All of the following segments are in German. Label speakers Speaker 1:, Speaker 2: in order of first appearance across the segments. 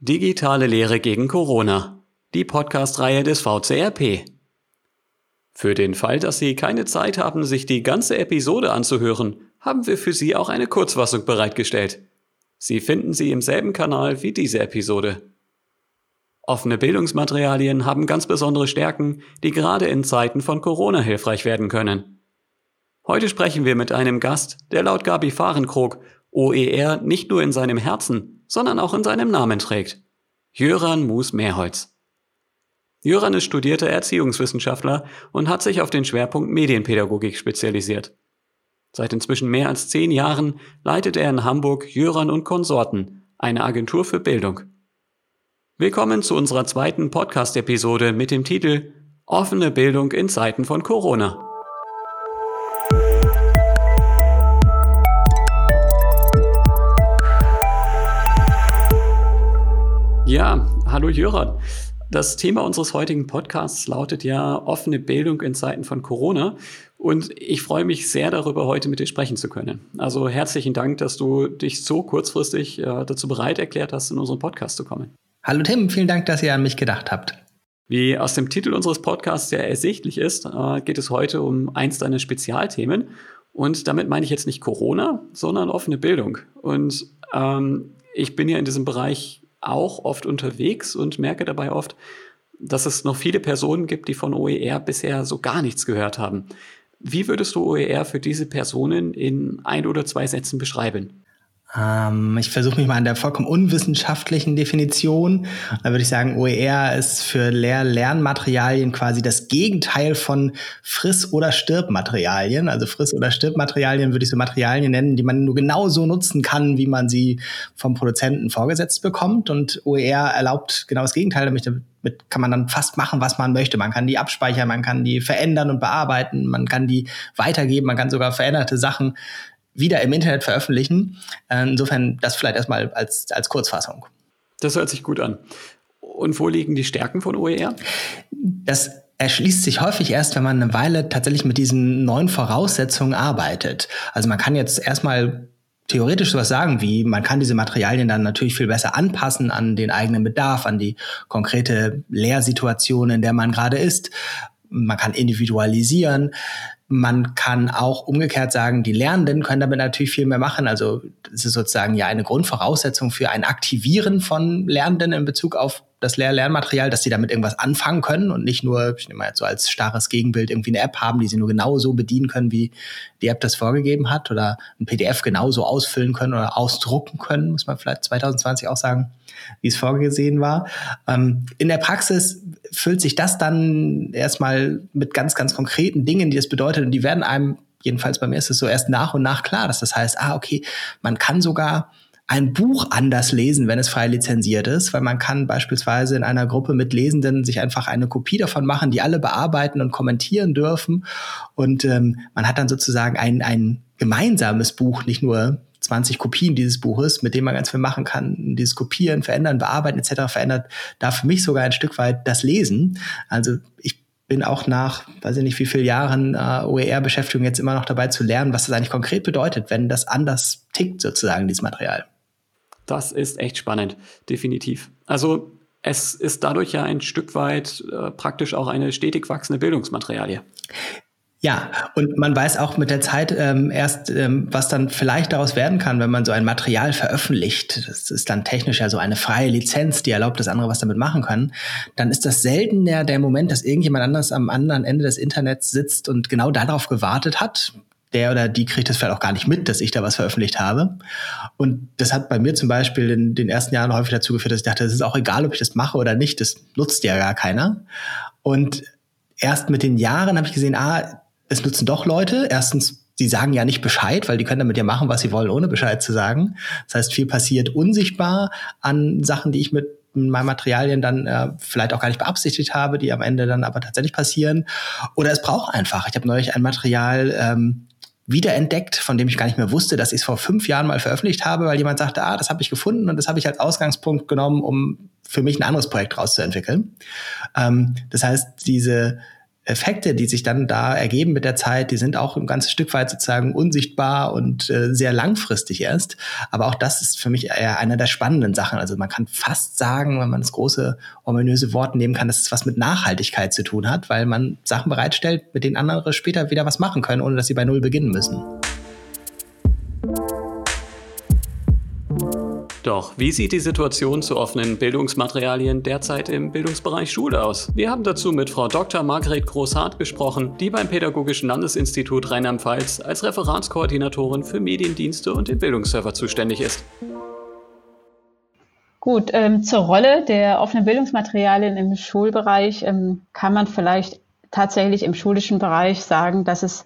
Speaker 1: Digitale Lehre gegen Corona. Die Podcast-Reihe des VCRP. Für den Fall, dass Sie keine Zeit haben, sich die ganze Episode anzuhören, haben wir für Sie auch eine Kurzfassung bereitgestellt. Sie finden sie im selben Kanal wie diese Episode. Offene Bildungsmaterialien haben ganz besondere Stärken, die gerade in Zeiten von Corona hilfreich werden können. Heute sprechen wir mit einem Gast, der laut Gabi Fahrenkrog OER nicht nur in seinem Herzen, sondern auch in seinem Namen trägt. Jöran Mus Mehrholz. Jöran ist studierter Erziehungswissenschaftler und hat sich auf den Schwerpunkt Medienpädagogik spezialisiert. Seit inzwischen mehr als zehn Jahren leitet er in Hamburg Jöran und Konsorten, eine Agentur für Bildung. Willkommen zu unserer zweiten Podcast-Episode mit dem Titel Offene Bildung in Zeiten von Corona. Ja, hallo Jöran. Das Thema unseres heutigen Podcasts lautet ja offene Bildung in Zeiten von Corona. Und ich freue mich sehr darüber, heute mit dir sprechen zu können. Also herzlichen Dank, dass du dich so kurzfristig äh, dazu bereit erklärt hast, in unseren Podcast zu kommen.
Speaker 2: Hallo Tim, vielen Dank, dass ihr an mich gedacht habt.
Speaker 1: Wie aus dem Titel unseres Podcasts ja ersichtlich ist, äh, geht es heute um eins deiner Spezialthemen. Und damit meine ich jetzt nicht Corona, sondern offene Bildung. Und ähm, ich bin ja in diesem Bereich auch oft unterwegs und merke dabei oft, dass es noch viele Personen gibt, die von OER bisher so gar nichts gehört haben. Wie würdest du OER für diese Personen in ein oder zwei Sätzen beschreiben?
Speaker 2: Ähm, ich versuche mich mal an der vollkommen unwissenschaftlichen Definition. Da würde ich sagen, OER ist für Lehr Lernmaterialien quasi das Gegenteil von Friss- oder Stirbmaterialien. Also Friss- oder Stirbmaterialien würde ich so Materialien nennen, die man nur genauso nutzen kann, wie man sie vom Produzenten vorgesetzt bekommt. Und OER erlaubt genau das Gegenteil, damit damit kann man dann fast machen, was man möchte. Man kann die abspeichern, man kann die verändern und bearbeiten, man kann die weitergeben, man kann sogar veränderte Sachen wieder im Internet veröffentlichen. Insofern das vielleicht erstmal als, als Kurzfassung.
Speaker 1: Das hört sich gut an. Und wo liegen die Stärken von OER?
Speaker 2: Das erschließt sich häufig erst, wenn man eine Weile tatsächlich mit diesen neuen Voraussetzungen arbeitet. Also man kann jetzt erstmal theoretisch sowas sagen wie, man kann diese Materialien dann natürlich viel besser anpassen an den eigenen Bedarf, an die konkrete Lehrsituation, in der man gerade ist. Man kann individualisieren. Man kann auch umgekehrt sagen, die Lernenden können damit natürlich viel mehr machen. Also es ist sozusagen ja eine Grundvoraussetzung für ein Aktivieren von Lernenden in Bezug auf das Lehr Lernmaterial, dass sie damit irgendwas anfangen können und nicht nur, ich nehme mal jetzt so als starres Gegenbild irgendwie eine App haben, die sie nur genauso bedienen können, wie die App das vorgegeben hat oder ein PDF genauso ausfüllen können oder ausdrucken können, muss man vielleicht 2020 auch sagen wie es vorgesehen war. Ähm, in der Praxis füllt sich das dann erstmal mit ganz, ganz konkreten Dingen, die das bedeutet und die werden einem, jedenfalls bei mir ist es so erst nach und nach klar, dass das heißt, ah, okay, man kann sogar ein Buch anders lesen, wenn es frei lizenziert ist, weil man kann beispielsweise in einer Gruppe mit Lesenden sich einfach eine Kopie davon machen, die alle bearbeiten und kommentieren dürfen. Und ähm, man hat dann sozusagen ein, ein gemeinsames Buch, nicht nur 20 Kopien dieses Buches, mit dem man ganz viel machen kann. Dieses Kopieren, Verändern, Bearbeiten etc. verändert da für mich sogar ein Stück weit das Lesen. Also ich bin auch nach, weiß ich nicht, wie vielen Jahren äh, OER-Beschäftigung jetzt immer noch dabei zu lernen, was das eigentlich konkret bedeutet, wenn das anders tickt, sozusagen, dieses Material.
Speaker 1: Das ist echt spannend, definitiv. Also es ist dadurch ja ein Stück weit äh, praktisch auch eine stetig wachsende Bildungsmaterialie.
Speaker 2: Ja, und man weiß auch mit der Zeit ähm, erst, ähm, was dann vielleicht daraus werden kann, wenn man so ein Material veröffentlicht. Das ist dann technisch ja so eine freie Lizenz, die erlaubt, dass andere was damit machen können. Dann ist das selten der, der Moment, dass irgendjemand anders am anderen Ende des Internets sitzt und genau darauf gewartet hat. Der oder die kriegt das vielleicht auch gar nicht mit, dass ich da was veröffentlicht habe. Und das hat bei mir zum Beispiel in den ersten Jahren häufig dazu geführt, dass ich dachte, es ist auch egal, ob ich das mache oder nicht. Das nutzt ja gar keiner. Und erst mit den Jahren habe ich gesehen, ah, es nutzen doch Leute. Erstens, sie sagen ja nicht Bescheid, weil die können damit ja machen, was sie wollen, ohne Bescheid zu sagen. Das heißt, viel passiert unsichtbar an Sachen, die ich mit meinen Materialien dann äh, vielleicht auch gar nicht beabsichtigt habe, die am Ende dann aber tatsächlich passieren. Oder es braucht einfach. Ich habe neulich ein Material ähm, wiederentdeckt, von dem ich gar nicht mehr wusste, dass ich es vor fünf Jahren mal veröffentlicht habe, weil jemand sagte, ah, das habe ich gefunden und das habe ich als Ausgangspunkt genommen, um für mich ein anderes Projekt rauszuentwickeln. Ähm, das heißt, diese Effekte, die sich dann da ergeben mit der Zeit, die sind auch ein ganzes Stück weit sozusagen unsichtbar und äh, sehr langfristig erst. Aber auch das ist für mich eher einer der spannenden Sachen. Also man kann fast sagen, wenn man das große ominöse Wort nehmen kann, dass es was mit Nachhaltigkeit zu tun hat, weil man Sachen bereitstellt, mit denen andere später wieder was machen können, ohne dass sie bei Null beginnen müssen.
Speaker 1: Doch wie sieht die Situation zu offenen Bildungsmaterialien derzeit im Bildungsbereich Schule aus? Wir haben dazu mit Frau Dr. Margret Großhardt gesprochen, die beim Pädagogischen Landesinstitut Rheinland-Pfalz als Referatskoordinatorin für Mediendienste und den Bildungsserver zuständig ist.
Speaker 3: Gut, ähm, zur Rolle der offenen Bildungsmaterialien im Schulbereich ähm, kann man vielleicht tatsächlich im schulischen Bereich sagen, dass es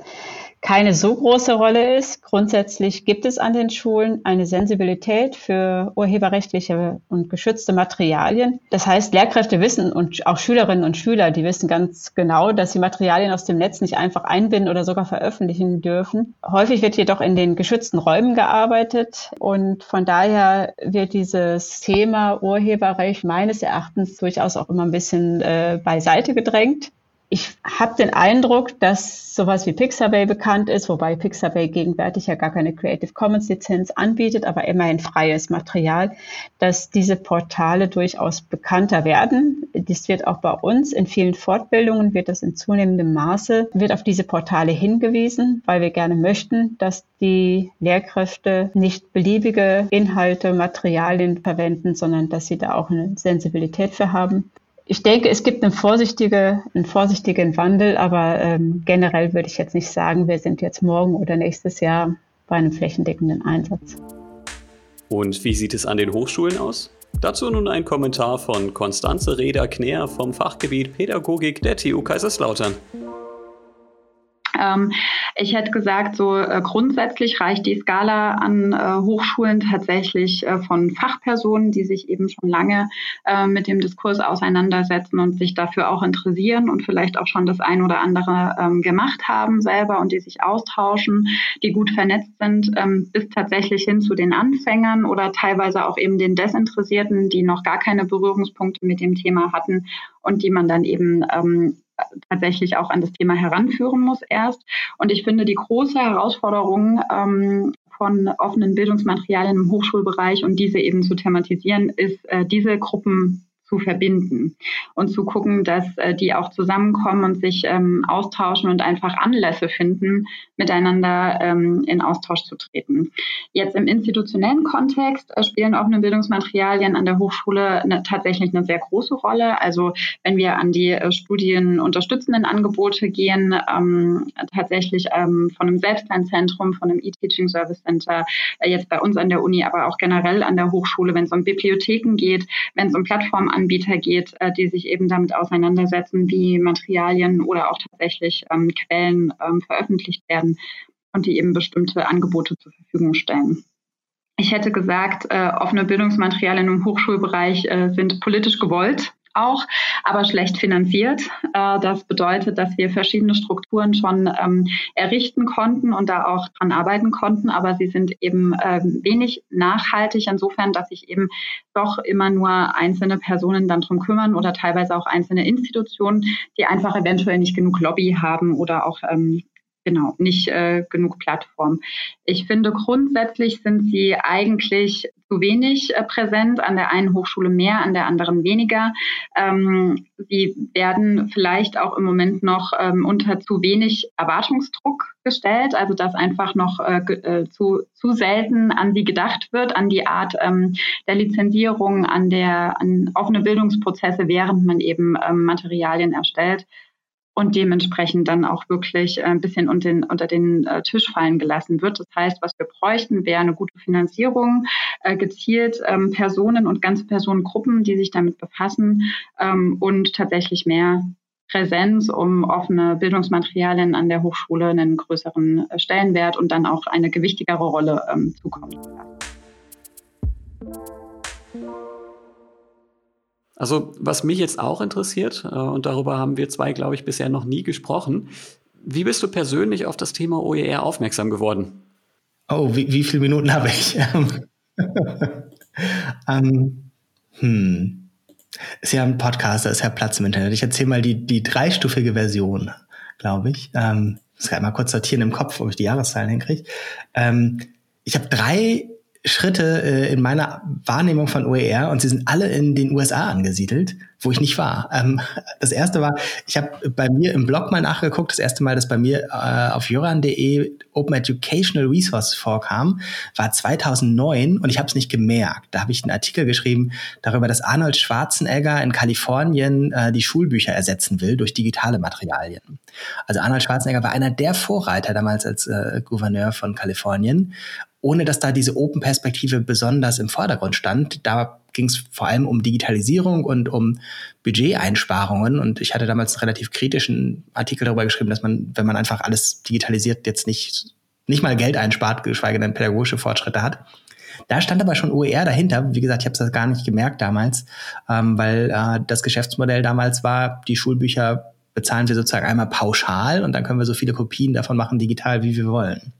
Speaker 3: keine so große Rolle ist. Grundsätzlich gibt es an den Schulen eine Sensibilität für urheberrechtliche und geschützte Materialien. Das heißt, Lehrkräfte wissen und auch Schülerinnen und Schüler, die wissen ganz genau, dass sie Materialien aus dem Netz nicht einfach einbinden oder sogar veröffentlichen dürfen. Häufig wird jedoch in den geschützten Räumen gearbeitet und von daher wird dieses Thema Urheberrecht meines Erachtens durchaus auch immer ein bisschen äh, beiseite gedrängt ich habe den Eindruck, dass sowas wie Pixabay bekannt ist, wobei Pixabay gegenwärtig ja gar keine Creative Commons Lizenz anbietet, aber immerhin freies Material, dass diese Portale durchaus bekannter werden. Das wird auch bei uns in vielen Fortbildungen wird das in zunehmendem Maße wird auf diese Portale hingewiesen, weil wir gerne möchten, dass die Lehrkräfte nicht beliebige Inhalte, Materialien verwenden, sondern dass sie da auch eine Sensibilität für haben ich denke, es gibt eine vorsichtige, einen vorsichtigen Wandel, aber ähm, generell würde ich jetzt nicht sagen, wir sind jetzt morgen oder nächstes Jahr bei einem flächendeckenden Einsatz.
Speaker 1: Und wie sieht es an den Hochschulen aus? Dazu nun ein Kommentar von Konstanze Reda-Kner vom Fachgebiet Pädagogik der TU Kaiserslautern.
Speaker 4: Ähm, ich hätte gesagt, so äh, grundsätzlich reicht die Skala an äh, Hochschulen tatsächlich äh, von Fachpersonen, die sich eben schon lange mit dem Diskurs auseinandersetzen und sich dafür auch interessieren und vielleicht auch schon das ein oder andere ähm, gemacht haben selber und die sich austauschen, die gut vernetzt sind, ähm, bis tatsächlich hin zu den Anfängern oder teilweise auch eben den Desinteressierten, die noch gar keine Berührungspunkte mit dem Thema hatten und die man dann eben tatsächlich auch an das Thema heranführen muss erst. Und ich finde, die große Herausforderung ähm, von offenen Bildungsmaterialien im Hochschulbereich und diese eben zu thematisieren, ist, äh, diese Gruppen zu verbinden und zu gucken, dass äh, die auch zusammenkommen und sich ähm, austauschen und einfach Anlässe finden, miteinander ähm, in Austausch zu treten. Jetzt im institutionellen Kontext äh, spielen offene Bildungsmaterialien an der Hochschule eine, tatsächlich eine sehr große Rolle. Also wenn wir an die äh, studienunterstützenden Angebote gehen, ähm, tatsächlich ähm, von einem Selbstlernzentrum, von einem E-Teaching Service Center, äh, jetzt bei uns an der Uni, aber auch generell an der Hochschule, wenn es um Bibliotheken geht, wenn es um Plattformanbieter geht, äh, die sich eben damit auseinandersetzen, wie Materialien oder auch tatsächlich ähm, Quellen ähm, veröffentlicht werden und die eben bestimmte Angebote zur Verfügung stellen. Ich hätte gesagt, äh, offene Bildungsmaterialien im Hochschulbereich äh, sind politisch gewollt auch, aber schlecht finanziert. Äh, das bedeutet, dass wir verschiedene Strukturen schon ähm, errichten konnten und da auch dran arbeiten konnten, aber sie sind eben ähm, wenig nachhaltig insofern, dass sich eben doch immer nur einzelne Personen dann drum kümmern oder teilweise auch einzelne Institutionen, die einfach eventuell nicht genug Lobby haben oder auch ähm, genau, nicht äh, genug Plattform. Ich finde, grundsätzlich sind sie eigentlich zu wenig äh, präsent, an der einen Hochschule mehr, an der anderen weniger. Ähm, sie werden vielleicht auch im Moment noch ähm, unter zu wenig Erwartungsdruck gestellt, also dass einfach noch äh, äh, zu, zu selten an sie gedacht wird, an die Art ähm, der Lizenzierung, an der an offene Bildungsprozesse, während man eben ähm, Materialien erstellt und dementsprechend dann auch wirklich äh, ein bisschen unter den, unter den äh, Tisch fallen gelassen wird. Das heißt, was wir bräuchten, wäre eine gute Finanzierung, äh, gezielt ähm, Personen und ganze Personengruppen, die sich damit befassen ähm, und tatsächlich mehr Präsenz, um offene Bildungsmaterialien an der Hochschule einen größeren Stellenwert und dann auch eine gewichtigere Rolle ähm, zukommen zu lassen.
Speaker 1: Also was mich jetzt auch interessiert, äh, und darüber haben wir zwei, glaube ich, bisher noch nie gesprochen, wie bist du persönlich auf das Thema OER aufmerksam geworden?
Speaker 2: Oh, wie, wie viele Minuten habe ich? ähm, hm. Ist ja ein Podcast, da ist ja Platz im Internet. Ich erzähle mal die, die dreistufige Version, glaube ich. Ähm, muss gerade mal kurz sortieren im Kopf, ob ich die Jahreszahlen hinkriege. Ähm, ich habe drei Schritte äh, in meiner Wahrnehmung von OER und sie sind alle in den USA angesiedelt, wo ich nicht war. Ähm, das erste war, ich habe bei mir im Blog mal nachgeguckt, das erste Mal, dass bei mir äh, auf joran.de Open Educational Resources vorkam, war 2009 und ich habe es nicht gemerkt. Da habe ich einen Artikel geschrieben darüber, dass Arnold Schwarzenegger in Kalifornien äh, die Schulbücher ersetzen will durch digitale Materialien. Also Arnold Schwarzenegger war einer der Vorreiter damals als äh, Gouverneur von Kalifornien ohne dass da diese Open-Perspektive besonders im Vordergrund stand. Da ging es vor allem um Digitalisierung und um Budgeteinsparungen. Und ich hatte damals einen relativ kritischen Artikel darüber geschrieben, dass man, wenn man einfach alles digitalisiert, jetzt nicht, nicht mal Geld einspart, geschweige denn pädagogische Fortschritte hat. Da stand aber schon OER dahinter. Wie gesagt, ich habe das gar nicht gemerkt damals, ähm, weil äh, das Geschäftsmodell damals war, die Schulbücher bezahlen wir sozusagen einmal pauschal und dann können wir so viele Kopien davon machen digital, wie wir wollen.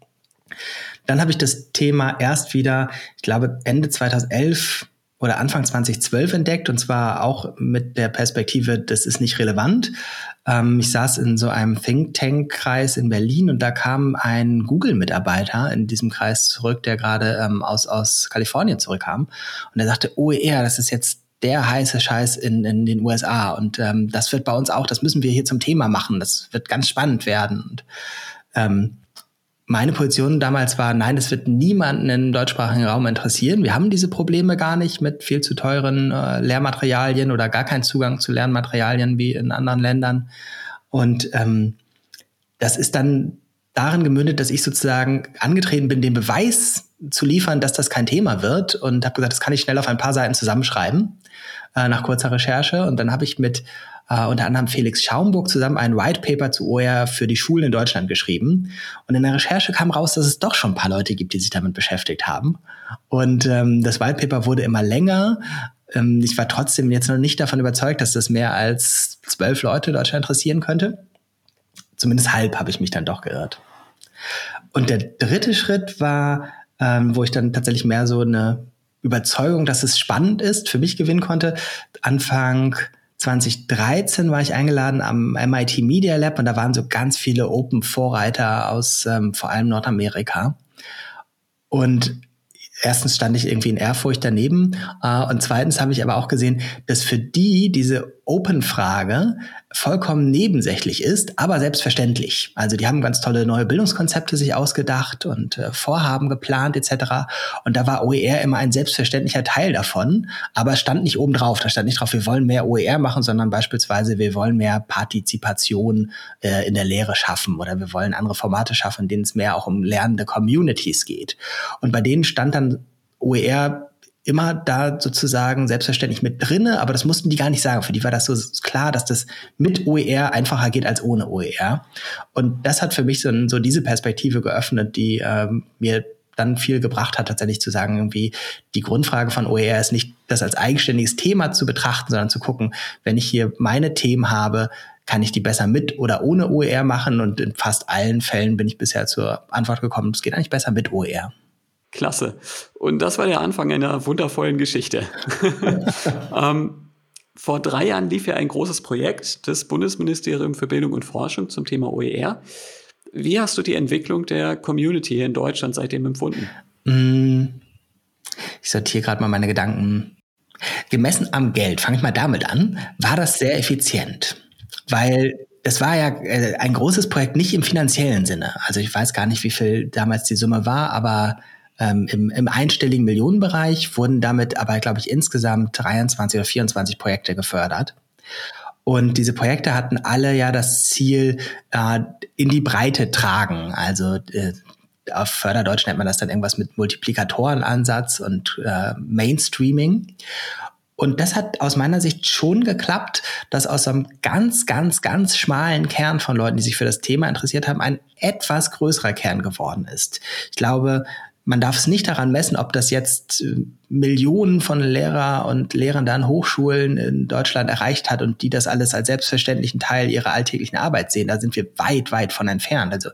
Speaker 2: Dann habe ich das Thema erst wieder, ich glaube, Ende 2011 oder Anfang 2012 entdeckt und zwar auch mit der Perspektive, das ist nicht relevant. Ähm, ich saß in so einem Think Tank Kreis in Berlin und da kam ein Google-Mitarbeiter in diesem Kreis zurück, der gerade ähm, aus, aus Kalifornien zurückkam und er sagte, OER, das ist jetzt der heiße Scheiß in, in den USA und ähm, das wird bei uns auch, das müssen wir hier zum Thema machen, das wird ganz spannend werden. Und, ähm, meine Position damals war, nein, das wird niemanden im deutschsprachigen Raum interessieren. Wir haben diese Probleme gar nicht mit viel zu teuren äh, Lehrmaterialien oder gar keinen Zugang zu Lernmaterialien wie in anderen Ländern. Und ähm, das ist dann darin gemündet, dass ich sozusagen angetreten bin, den Beweis zu liefern, dass das kein Thema wird und habe gesagt, das kann ich schnell auf ein paar Seiten zusammenschreiben äh, nach kurzer Recherche. Und dann habe ich mit äh, unter anderem Felix Schaumburg zusammen ein White Paper zu OER für die Schulen in Deutschland geschrieben. Und in der Recherche kam raus, dass es doch schon ein paar Leute gibt, die sich damit beschäftigt haben. Und ähm, das White Paper wurde immer länger. Ähm, ich war trotzdem jetzt noch nicht davon überzeugt, dass das mehr als zwölf Leute in Deutschland interessieren könnte. Zumindest halb habe ich mich dann doch geirrt. Und der dritte Schritt war, ähm, wo ich dann tatsächlich mehr so eine Überzeugung, dass es spannend ist, für mich gewinnen konnte. Anfang 2013 war ich eingeladen am MIT Media Lab und da waren so ganz viele Open-Vorreiter aus ähm, vor allem Nordamerika. Und erstens stand ich irgendwie in Ehrfurcht daneben äh, und zweitens habe ich aber auch gesehen, dass für die diese Open-Frage vollkommen nebensächlich ist, aber selbstverständlich. Also die haben ganz tolle neue Bildungskonzepte sich ausgedacht und äh, Vorhaben geplant etc. Und da war OER immer ein selbstverständlicher Teil davon, aber stand nicht oben drauf. Da stand nicht drauf, wir wollen mehr OER machen, sondern beispielsweise wir wollen mehr Partizipation äh, in der Lehre schaffen oder wir wollen andere Formate schaffen, in denen es mehr auch um lernende Communities geht. Und bei denen stand dann OER immer da sozusagen selbstverständlich mit drinne, aber das mussten die gar nicht sagen. Für die war das so klar, dass das mit OER einfacher geht als ohne OER. Und das hat für mich so, so diese Perspektive geöffnet, die ähm, mir dann viel gebracht hat, tatsächlich zu sagen, irgendwie die Grundfrage von OER ist nicht, das als eigenständiges Thema zu betrachten, sondern zu gucken, wenn ich hier meine Themen habe, kann ich die besser mit oder ohne OER machen? Und in fast allen Fällen bin ich bisher zur Antwort gekommen, es geht eigentlich besser mit OER.
Speaker 1: Klasse. Und das war der Anfang einer wundervollen Geschichte. ähm, vor drei Jahren lief ja ein großes Projekt des Bundesministeriums für Bildung und Forschung zum Thema OER. Wie hast du die Entwicklung der Community hier in Deutschland seitdem empfunden? Mm,
Speaker 2: ich sortiere gerade mal meine Gedanken. Gemessen am Geld, fange ich mal damit an, war das sehr effizient. Weil das war ja äh, ein großes Projekt, nicht im finanziellen Sinne. Also ich weiß gar nicht, wie viel damals die Summe war, aber ähm, im, im einstelligen Millionenbereich wurden damit aber, glaube ich, insgesamt 23 oder 24 Projekte gefördert. Und diese Projekte hatten alle ja das Ziel, äh, in die Breite tragen. Also äh, auf Förderdeutsch nennt man das dann irgendwas mit Multiplikatorenansatz und äh, Mainstreaming. Und das hat aus meiner Sicht schon geklappt, dass aus einem ganz, ganz, ganz schmalen Kern von Leuten, die sich für das Thema interessiert haben, ein etwas größerer Kern geworden ist. Ich glaube, man darf es nicht daran messen, ob das jetzt äh, Millionen von Lehrer und Lehrern an Hochschulen in Deutschland erreicht hat und die das alles als selbstverständlichen Teil ihrer alltäglichen Arbeit sehen. Da sind wir weit, weit von entfernt. Also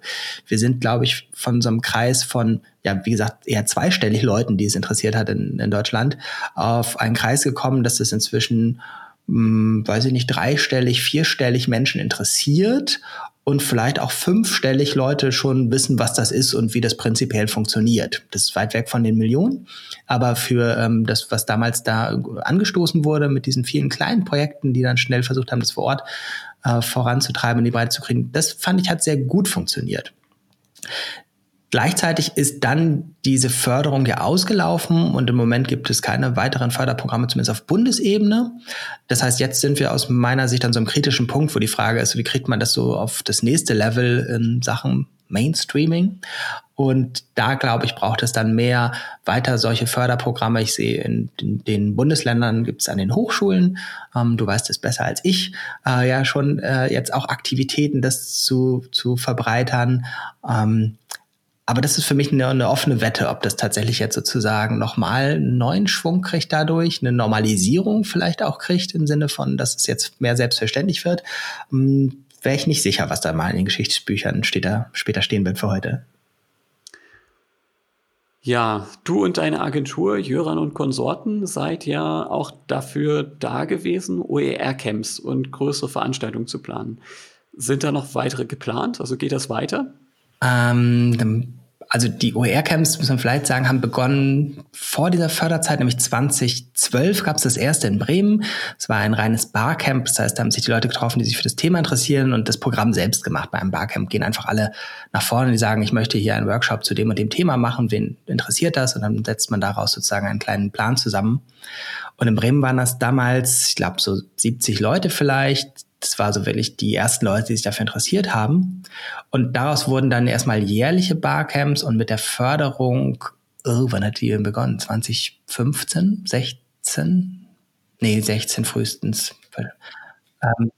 Speaker 2: wir sind, glaube ich, von so einem Kreis von, ja, wie gesagt, eher zweistellig Leuten, die es interessiert hat in, in Deutschland, auf einen Kreis gekommen, dass es inzwischen hm, weiß ich nicht, dreistellig, vierstellig Menschen interessiert und vielleicht auch fünfstellig Leute schon wissen, was das ist und wie das prinzipiell funktioniert. Das ist weit weg von den Millionen, aber für ähm, das, was damals da angestoßen wurde mit diesen vielen kleinen Projekten, die dann schnell versucht haben, das vor Ort äh, voranzutreiben und die Breite zu kriegen, das fand ich hat sehr gut funktioniert. Gleichzeitig ist dann diese Förderung ja ausgelaufen und im Moment gibt es keine weiteren Förderprogramme, zumindest auf Bundesebene. Das heißt, jetzt sind wir aus meiner Sicht an so einem kritischen Punkt, wo die Frage ist, wie kriegt man das so auf das nächste Level in Sachen Mainstreaming? Und da, glaube ich, braucht es dann mehr weiter solche Förderprogramme. Ich sehe in, den Bundesländern gibt es an den Hochschulen, ähm, du weißt es besser als ich, äh, ja schon äh, jetzt auch Aktivitäten, das zu, zu verbreitern. Ähm, aber das ist für mich eine, eine, offene Wette, ob das tatsächlich jetzt sozusagen nochmal einen neuen Schwung kriegt dadurch, eine Normalisierung vielleicht auch kriegt im Sinne von, dass es jetzt mehr selbstverständlich wird. Hm, Wäre ich nicht sicher, was da mal in den Geschichtsbüchern später, später stehen wird für heute.
Speaker 1: Ja, du und deine Agentur Jöran und Konsorten seid ja auch dafür da gewesen, OER-Camps und größere Veranstaltungen zu planen. Sind da noch weitere geplant? Also geht das weiter?
Speaker 2: Ähm, also die OER-Camps, muss man vielleicht sagen, haben begonnen vor dieser Förderzeit, nämlich 2012 gab es das erste in Bremen. Es war ein reines Barcamp, das heißt, da haben sich die Leute getroffen, die sich für das Thema interessieren und das Programm selbst gemacht. Bei einem Barcamp gehen einfach alle nach vorne, die sagen, ich möchte hier einen Workshop zu dem und dem Thema machen, wen interessiert das? Und dann setzt man daraus sozusagen einen kleinen Plan zusammen. Und in Bremen waren das damals, ich glaube, so 70 Leute vielleicht, das war so wirklich die ersten Leute, die sich dafür interessiert haben. Und daraus wurden dann erstmal jährliche Barcamps und mit der Förderung, oh, wann hat die begonnen? 2015, 16? Nee, 16 frühestens. Ähm,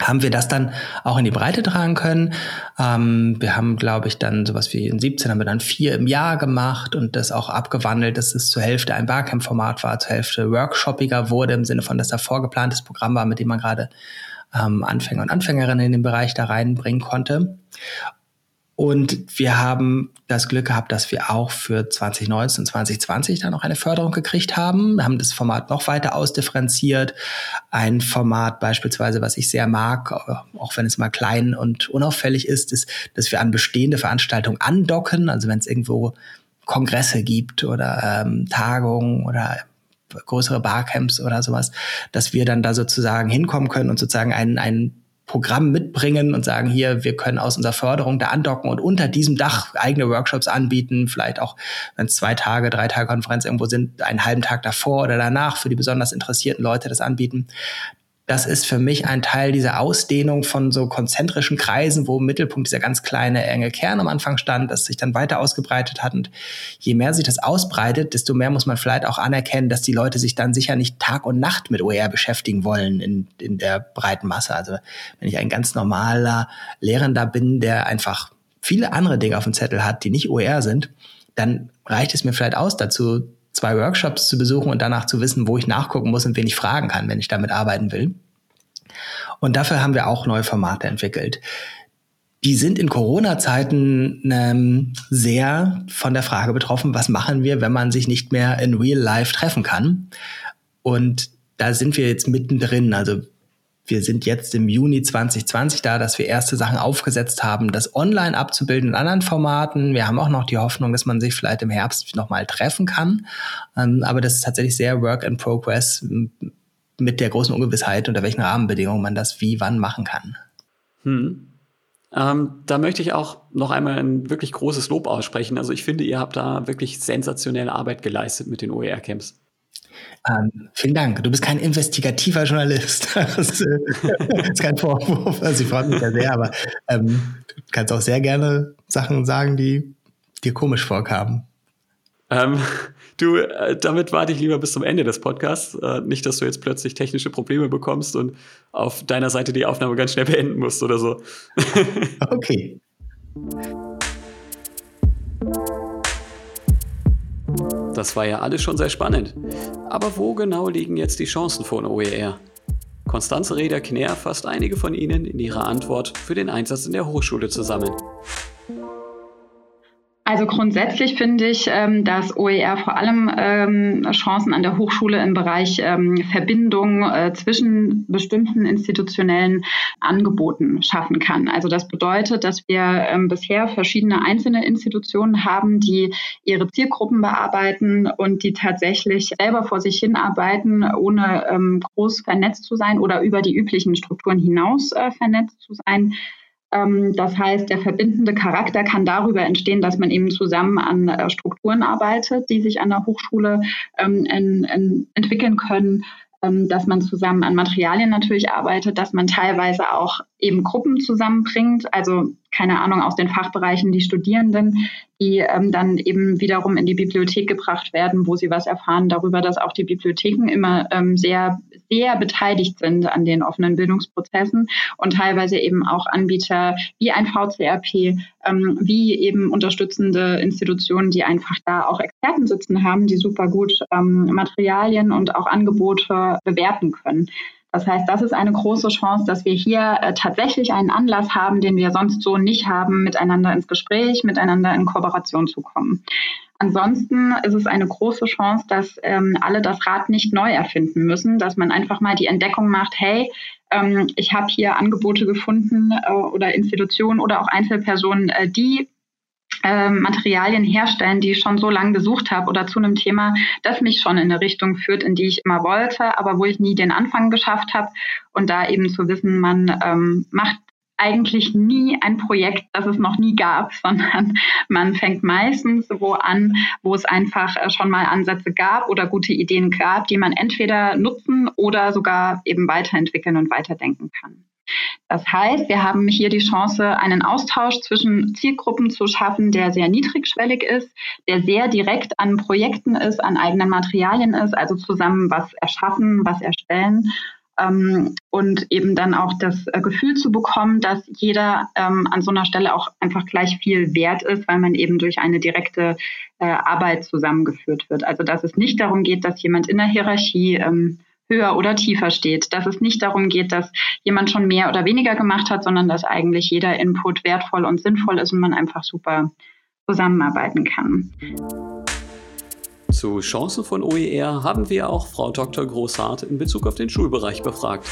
Speaker 2: haben wir das dann auch in die Breite tragen können. Ähm, wir haben, glaube ich, dann sowas wie in 17 haben wir dann vier im Jahr gemacht und das auch abgewandelt, dass es zur Hälfte ein Barcamp-Format war, zur Hälfte workshoppiger wurde, im Sinne von, dass da vorgeplantes Programm war, mit dem man gerade ähm, Anfänger und Anfängerinnen in den Bereich da reinbringen konnte. Und wir haben das Glück gehabt, dass wir auch für 2019 und 2020 dann noch eine Förderung gekriegt haben. Wir haben das Format noch weiter ausdifferenziert. Ein Format beispielsweise, was ich sehr mag, auch wenn es mal klein und unauffällig ist, ist, dass wir an bestehende Veranstaltungen andocken. Also wenn es irgendwo Kongresse gibt oder ähm, Tagungen oder größere Barcamps oder sowas, dass wir dann da sozusagen hinkommen können und sozusagen einen, einen Programm mitbringen und sagen, hier, wir können aus unserer Förderung da andocken und unter diesem Dach eigene Workshops anbieten, vielleicht auch, wenn es zwei Tage, drei Tage Konferenz irgendwo sind, einen halben Tag davor oder danach für die besonders interessierten Leute das anbieten das ist für mich ein Teil dieser Ausdehnung von so konzentrischen Kreisen, wo im Mittelpunkt dieser ganz kleine, enge Kern am Anfang stand, das sich dann weiter ausgebreitet hat. Und je mehr sich das ausbreitet, desto mehr muss man vielleicht auch anerkennen, dass die Leute sich dann sicher nicht Tag und Nacht mit OER beschäftigen wollen in, in der breiten Masse. Also wenn ich ein ganz normaler Lehrender bin, der einfach viele andere Dinge auf dem Zettel hat, die nicht OER sind, dann reicht es mir vielleicht aus dazu, zwei Workshops zu besuchen und danach zu wissen, wo ich nachgucken muss und wen ich fragen kann, wenn ich damit arbeiten will. Und dafür haben wir auch neue Formate entwickelt. Die sind in Corona-Zeiten ähm, sehr von der Frage betroffen, was machen wir, wenn man sich nicht mehr in Real Life treffen kann. Und da sind wir jetzt mittendrin. Also wir sind jetzt im Juni 2020 da, dass wir erste Sachen aufgesetzt haben, das online abzubilden in anderen Formaten. Wir haben auch noch die Hoffnung, dass man sich vielleicht im Herbst nochmal treffen kann. Ähm, aber das ist tatsächlich sehr Work in Progress mit der großen Ungewissheit, unter welchen Rahmenbedingungen man das wie wann machen kann.
Speaker 1: Hm. Ähm, da möchte ich auch noch einmal ein wirklich großes Lob aussprechen. Also ich finde, ihr habt da wirklich sensationelle Arbeit geleistet mit den OER-Camps.
Speaker 2: Ähm, vielen Dank. Du bist kein investigativer Journalist. Das äh, ist kein Vorwurf. Also ich freue mich ja sehr, aber ähm, du kannst auch sehr gerne Sachen sagen, die dir komisch vorkamen.
Speaker 1: Ähm, du, äh, damit warte ich lieber bis zum Ende des Podcasts. Äh, nicht, dass du jetzt plötzlich technische Probleme bekommst und auf deiner Seite die Aufnahme ganz schnell beenden musst oder so.
Speaker 2: okay.
Speaker 1: Das war ja alles schon sehr spannend. Aber wo genau liegen jetzt die Chancen von OER? Konstanze Reder-Knär fasst einige von ihnen in ihrer Antwort für den Einsatz in der Hochschule zusammen.
Speaker 4: Also grundsätzlich finde ich, ähm, dass OER vor allem ähm, Chancen an der Hochschule im Bereich ähm, Verbindung äh, zwischen bestimmten institutionellen Angeboten schaffen kann. Also das bedeutet, dass wir bisher verschiedene einzelne Institutionen haben, die ihre Zielgruppen bearbeiten und die tatsächlich selber vor sich hinarbeiten, ohne groß vernetzt zu sein oder über die üblichen Strukturen hinaus äh, vernetzt zu sein. Ähm, das heißt, der verbindende Charakter kann darüber entstehen, dass man eben zusammen an äh, Strukturen arbeitet, die sich an der Hochschule ähm, entwickeln können. Ähm, dass man zusammen an Materialien natürlich arbeitet, dass man teilweise auch eben Gruppen zusammenbringt, also keine Ahnung aus den Fachbereichen die Studierenden, die ähm, dann eben wiederum in die Bibliothek gebracht werden, wo sie was erfahren darüber, dass auch die Bibliotheken immer ähm, sehr, sehr beteiligt sind an den offenen Bildungsprozessen und teilweise eben auch Anbieter wie ein VCRP, ähm, wie eben unterstützende Institutionen, die einfach da auch Experten sitzen haben, die super gut ähm, Materialien und auch Angebote bewerten können. Das heißt, das ist eine große Chance, dass wir hier äh, tatsächlich einen Anlass haben, den wir sonst so nicht haben, miteinander ins Gespräch, miteinander in Kooperation zu kommen. Ansonsten ist es eine große Chance, dass ähm, alle das Rad nicht neu erfinden müssen, dass man einfach mal die Entdeckung macht, hey, ähm, ich habe hier Angebote gefunden äh, oder Institutionen oder auch Einzelpersonen, äh, die äh, Materialien herstellen, die ich schon so lange gesucht habe oder zu einem Thema, das mich schon in eine Richtung führt, in die ich immer wollte, aber wo ich nie den Anfang geschafft habe. Und da eben zu wissen, man ähm, macht eigentlich nie ein Projekt, das es noch nie gab, sondern man fängt meistens wo an, wo es einfach äh, schon mal Ansätze gab oder gute Ideen gab, die man entweder nutzen oder sogar eben weiterentwickeln und weiterdenken kann. Das heißt, wir haben hier die Chance, einen Austausch zwischen Zielgruppen zu schaffen, der sehr niedrigschwellig ist, der sehr direkt an Projekten ist, an eigenen Materialien ist, also zusammen was erschaffen, was erstellen ähm, und eben dann auch das äh, Gefühl zu bekommen, dass jeder ähm, an so einer Stelle auch einfach gleich viel wert ist, weil man eben durch eine direkte äh, Arbeit zusammengeführt wird. Also dass es nicht darum geht, dass jemand in der Hierarchie ähm, höher oder tiefer steht, dass es nicht darum geht, dass jemand schon mehr oder weniger gemacht hat, sondern dass eigentlich jeder Input wertvoll und sinnvoll ist und man einfach super zusammenarbeiten kann.
Speaker 1: Zu Chancen von OER haben wir auch Frau Dr. Großhardt in Bezug auf den Schulbereich befragt.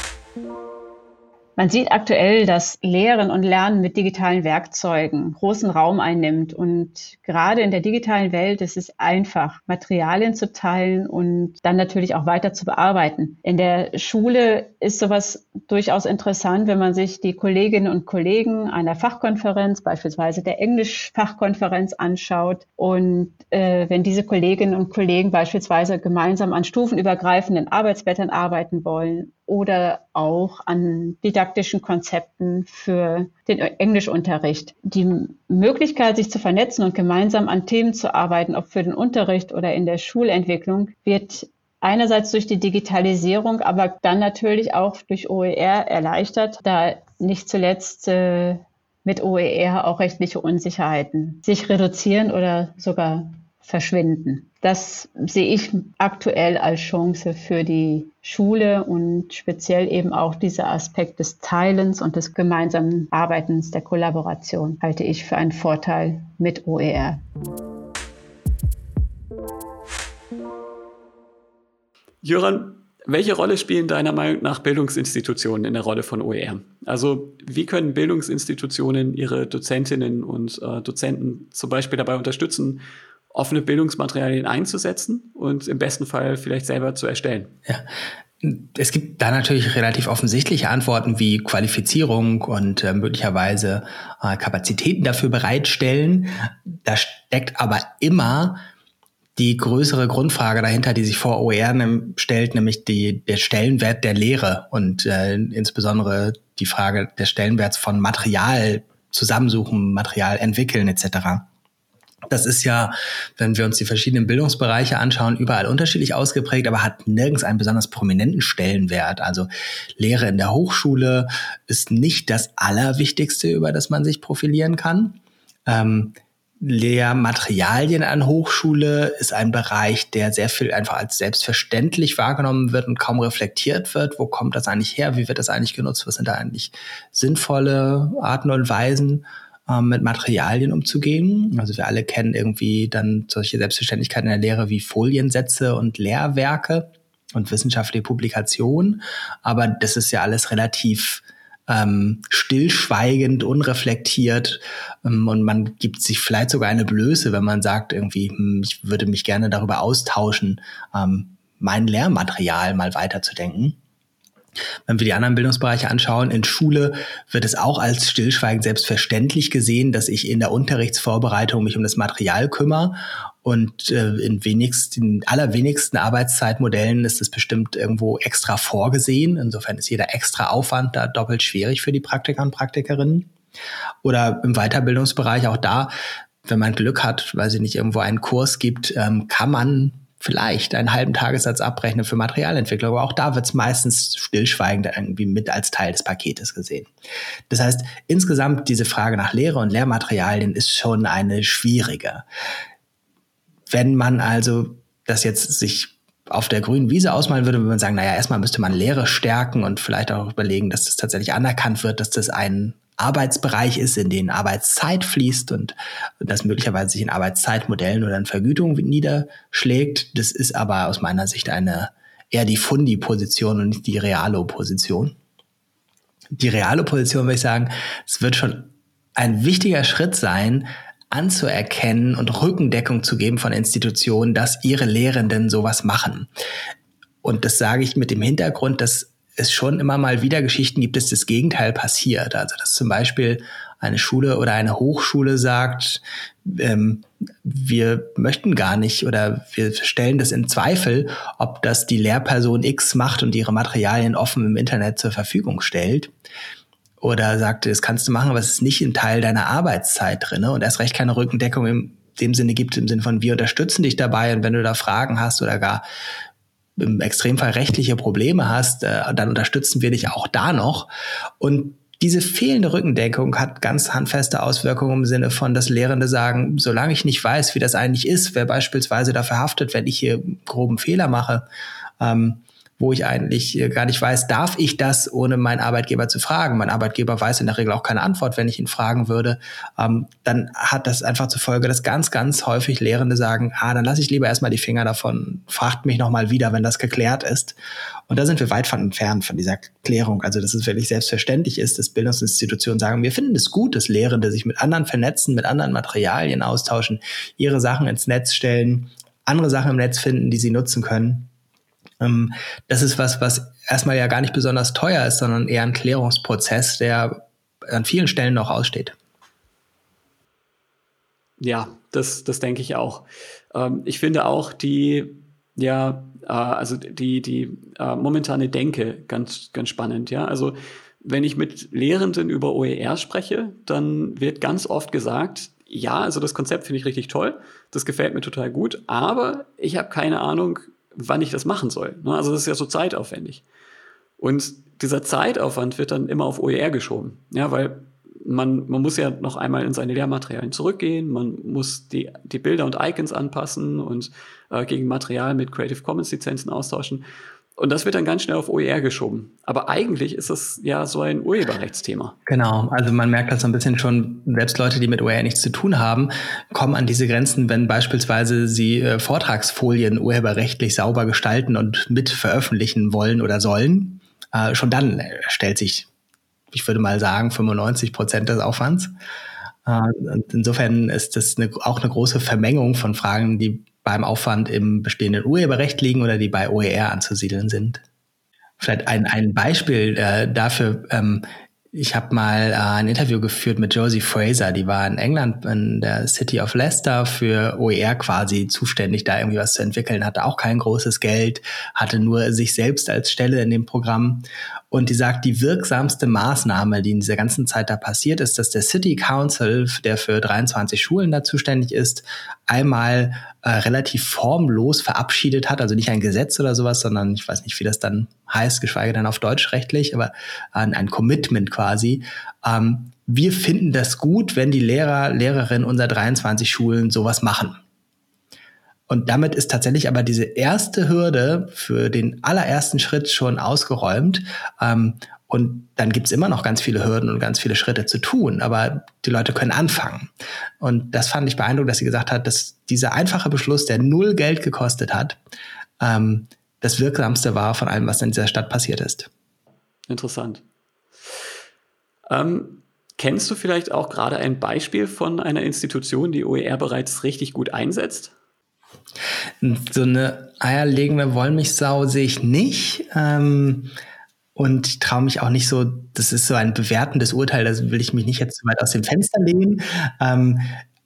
Speaker 3: Man sieht aktuell, dass Lehren und Lernen mit digitalen Werkzeugen großen Raum einnimmt. Und gerade in der digitalen Welt ist es einfach, Materialien zu teilen und dann natürlich auch weiter zu bearbeiten. In der Schule ist sowas durchaus interessant, wenn man sich die Kolleginnen und Kollegen einer Fachkonferenz, beispielsweise der Englischfachkonferenz anschaut. Und äh, wenn diese Kolleginnen und Kollegen beispielsweise gemeinsam an stufenübergreifenden Arbeitsblättern arbeiten wollen oder auch an didaktischen Konzepten für den Englischunterricht. Die Möglichkeit, sich zu vernetzen und gemeinsam an Themen zu arbeiten, ob für den Unterricht oder in der Schulentwicklung, wird einerseits durch die Digitalisierung, aber dann natürlich auch durch OER erleichtert, da nicht zuletzt äh, mit OER auch rechtliche Unsicherheiten sich reduzieren oder sogar verschwinden. Das sehe ich aktuell als Chance für die Schule und speziell eben auch dieser Aspekt des Teilens und des gemeinsamen Arbeitens, der Kollaboration halte ich für einen Vorteil mit OER.
Speaker 1: Jöran, welche Rolle spielen deiner Meinung nach Bildungsinstitutionen in der Rolle von OER? Also wie können Bildungsinstitutionen ihre Dozentinnen und äh, Dozenten zum Beispiel dabei unterstützen, offene Bildungsmaterialien einzusetzen und im besten Fall vielleicht selber zu erstellen?
Speaker 2: Ja. Es gibt da natürlich relativ offensichtliche Antworten wie Qualifizierung und äh, möglicherweise äh, Kapazitäten dafür bereitstellen. Da steckt aber immer die größere Grundfrage dahinter, die sich vor OER stellt, nämlich die, der Stellenwert der Lehre und äh, insbesondere die Frage des Stellenwerts von Material zusammensuchen, Material entwickeln etc. Das ist ja, wenn wir uns die verschiedenen Bildungsbereiche anschauen, überall unterschiedlich ausgeprägt, aber hat nirgends einen besonders prominenten Stellenwert. Also Lehre in der Hochschule ist nicht das Allerwichtigste, über das man sich profilieren kann. Ähm, Lehrmaterialien an Hochschule ist ein Bereich, der sehr viel einfach als selbstverständlich wahrgenommen wird und kaum reflektiert wird. Wo kommt das eigentlich her? Wie wird das eigentlich genutzt? Was sind da eigentlich sinnvolle Arten und Weisen? Ähm, mit Materialien umzugehen. Also wir alle kennen irgendwie dann solche Selbstverständlichkeiten in der Lehre wie Foliensätze und Lehrwerke und wissenschaftliche Publikationen. Aber das ist ja alles relativ ähm, stillschweigend, unreflektiert ähm, und man gibt sich vielleicht sogar eine Blöße, wenn man sagt irgendwie, hm, ich würde mich gerne darüber austauschen, ähm, mein Lehrmaterial mal weiterzudenken. Wenn wir die anderen Bildungsbereiche anschauen, in Schule wird es auch als stillschweigend selbstverständlich gesehen, dass ich in der Unterrichtsvorbereitung mich um das Material kümmere. Und äh, in wenigsten, in allerwenigsten Arbeitszeitmodellen ist es bestimmt irgendwo extra vorgesehen. Insofern ist jeder extra Aufwand da doppelt schwierig für die Praktiker und Praktikerinnen. Oder im Weiterbildungsbereich auch da, wenn man Glück hat, weil sie nicht irgendwo einen Kurs gibt, ähm, kann man vielleicht einen halben Tagessatz abrechnen für Materialentwicklung, aber auch da wird es meistens stillschweigend irgendwie mit als Teil des Paketes gesehen. Das heißt, insgesamt diese Frage nach Lehre und Lehrmaterialien ist schon eine schwierige. Wenn man also das jetzt sich auf der grünen Wiese ausmalen würde, würde man sagen, naja, erstmal müsste man Lehre stärken und vielleicht auch überlegen, dass das tatsächlich anerkannt wird, dass das ein Arbeitsbereich ist, in den Arbeitszeit fließt und das möglicherweise sich in Arbeitszeitmodellen oder in Vergütung niederschlägt. Das ist aber aus meiner Sicht eine eher die Fundi-Position und nicht die reale Position. Die reale Position würde ich sagen, es wird schon ein wichtiger Schritt sein, anzuerkennen und Rückendeckung zu geben von Institutionen, dass ihre Lehrenden sowas machen. Und das sage ich mit dem Hintergrund, dass es schon immer mal wieder Geschichten gibt, dass das Gegenteil passiert. Also dass zum Beispiel eine Schule oder eine Hochschule sagt, ähm, wir möchten gar nicht oder wir stellen das in Zweifel, ob das die Lehrperson X macht und ihre Materialien offen im Internet zur Verfügung stellt. Oder sagt, das kannst du machen, aber es ist nicht ein Teil deiner Arbeitszeit drin und erst recht keine Rückendeckung im dem Sinne gibt, im Sinne von wir unterstützen dich dabei und wenn du da Fragen hast oder gar im Extremfall rechtliche Probleme hast, äh, dann unterstützen wir dich auch da noch. Und diese fehlende Rückendeckung hat ganz handfeste Auswirkungen im Sinne von, dass Lehrende sagen, solange ich nicht weiß, wie das eigentlich ist, wer beispielsweise dafür haftet, wenn ich hier groben Fehler mache, ähm, wo ich eigentlich äh, gar nicht weiß, darf ich das, ohne meinen Arbeitgeber zu fragen. Mein Arbeitgeber weiß in der Regel auch keine Antwort, wenn ich ihn fragen würde. Ähm, dann hat das einfach zur Folge, dass ganz, ganz häufig Lehrende sagen, ah, dann lasse ich lieber erstmal die Finger davon, fragt mich nochmal wieder, wenn das geklärt ist. Und da sind wir weit von entfernt von dieser Klärung. Also, dass es wirklich selbstverständlich ist, dass Bildungsinstitutionen sagen, wir finden es gut, dass Lehrende sich mit anderen vernetzen, mit anderen Materialien austauschen, ihre Sachen ins Netz stellen, andere Sachen im Netz finden, die sie nutzen können. Ähm, das ist was, was erstmal ja gar nicht besonders teuer ist, sondern eher ein Klärungsprozess, der an vielen Stellen noch aussteht.
Speaker 1: Ja, das, das denke ich auch. Ähm, ich finde auch die, ja, äh, also die, die äh, momentane Denke ganz, ganz spannend, ja. Also wenn ich mit Lehrenden über OER spreche, dann wird ganz oft gesagt, ja, also das Konzept finde ich richtig toll, das gefällt mir total gut, aber ich habe keine Ahnung, wann ich das machen soll. Ne? Also das ist ja so zeitaufwendig. Und dieser Zeitaufwand wird dann immer auf OER geschoben. Ja, weil man, man muss ja noch einmal in seine Lehrmaterialien zurückgehen, man muss die, die Bilder und Icons anpassen und äh, gegen Material mit Creative Commons Lizenzen austauschen. Und das wird dann ganz schnell auf OER geschoben. Aber eigentlich ist es ja so ein Urheberrechtsthema.
Speaker 2: Genau, also man merkt das so ein bisschen schon, selbst Leute, die mit OER nichts zu tun haben, kommen an diese Grenzen, wenn beispielsweise sie äh, Vortragsfolien urheberrechtlich sauber gestalten und mit veröffentlichen wollen oder sollen. Äh, schon dann stellt sich, ich würde mal sagen, 95 Prozent des Aufwands. Äh, und insofern ist das eine, auch eine große Vermengung von Fragen, die beim Aufwand im bestehenden Urheberrecht liegen oder die bei OER anzusiedeln sind. Vielleicht ein, ein Beispiel äh, dafür. Ähm, ich habe mal äh, ein Interview geführt mit Josie Fraser, die war in England in der City of Leicester für OER quasi zuständig, da irgendwie was zu entwickeln, hatte auch kein großes Geld, hatte nur sich selbst als Stelle in dem Programm und die sagt, die wirksamste Maßnahme, die in dieser ganzen Zeit da passiert ist, dass der City Council, der für 23 Schulen da zuständig ist, einmal äh, relativ formlos verabschiedet hat, also nicht ein Gesetz oder sowas, sondern ich weiß nicht, wie das dann heißt, geschweige denn auf Deutsch rechtlich, aber ein, ein Commitment quasi. Ähm, wir finden das gut, wenn die Lehrer, Lehrerinnen unserer 23 Schulen sowas machen. Und damit ist tatsächlich aber diese erste Hürde für den allerersten Schritt schon ausgeräumt. Ähm, Und dann gibt's immer noch ganz viele Hürden und ganz viele Schritte zu tun, aber die Leute können anfangen. Und das fand ich beeindruckend, dass sie gesagt hat, dass dieser einfache Beschluss, der null Geld gekostet hat, ähm, das Wirksamste war von allem, was in dieser Stadt passiert ist.
Speaker 1: Interessant. Ähm, kennst du vielleicht auch gerade ein Beispiel von einer Institution, die OER bereits richtig gut einsetzt?
Speaker 2: So eine eierlegende Wollmilchsau sehe ich nicht. Ähm, und ich traue mich auch nicht so, das ist so ein bewertendes Urteil, da will ich mich nicht jetzt zu weit aus dem Fenster lehnen. Ähm,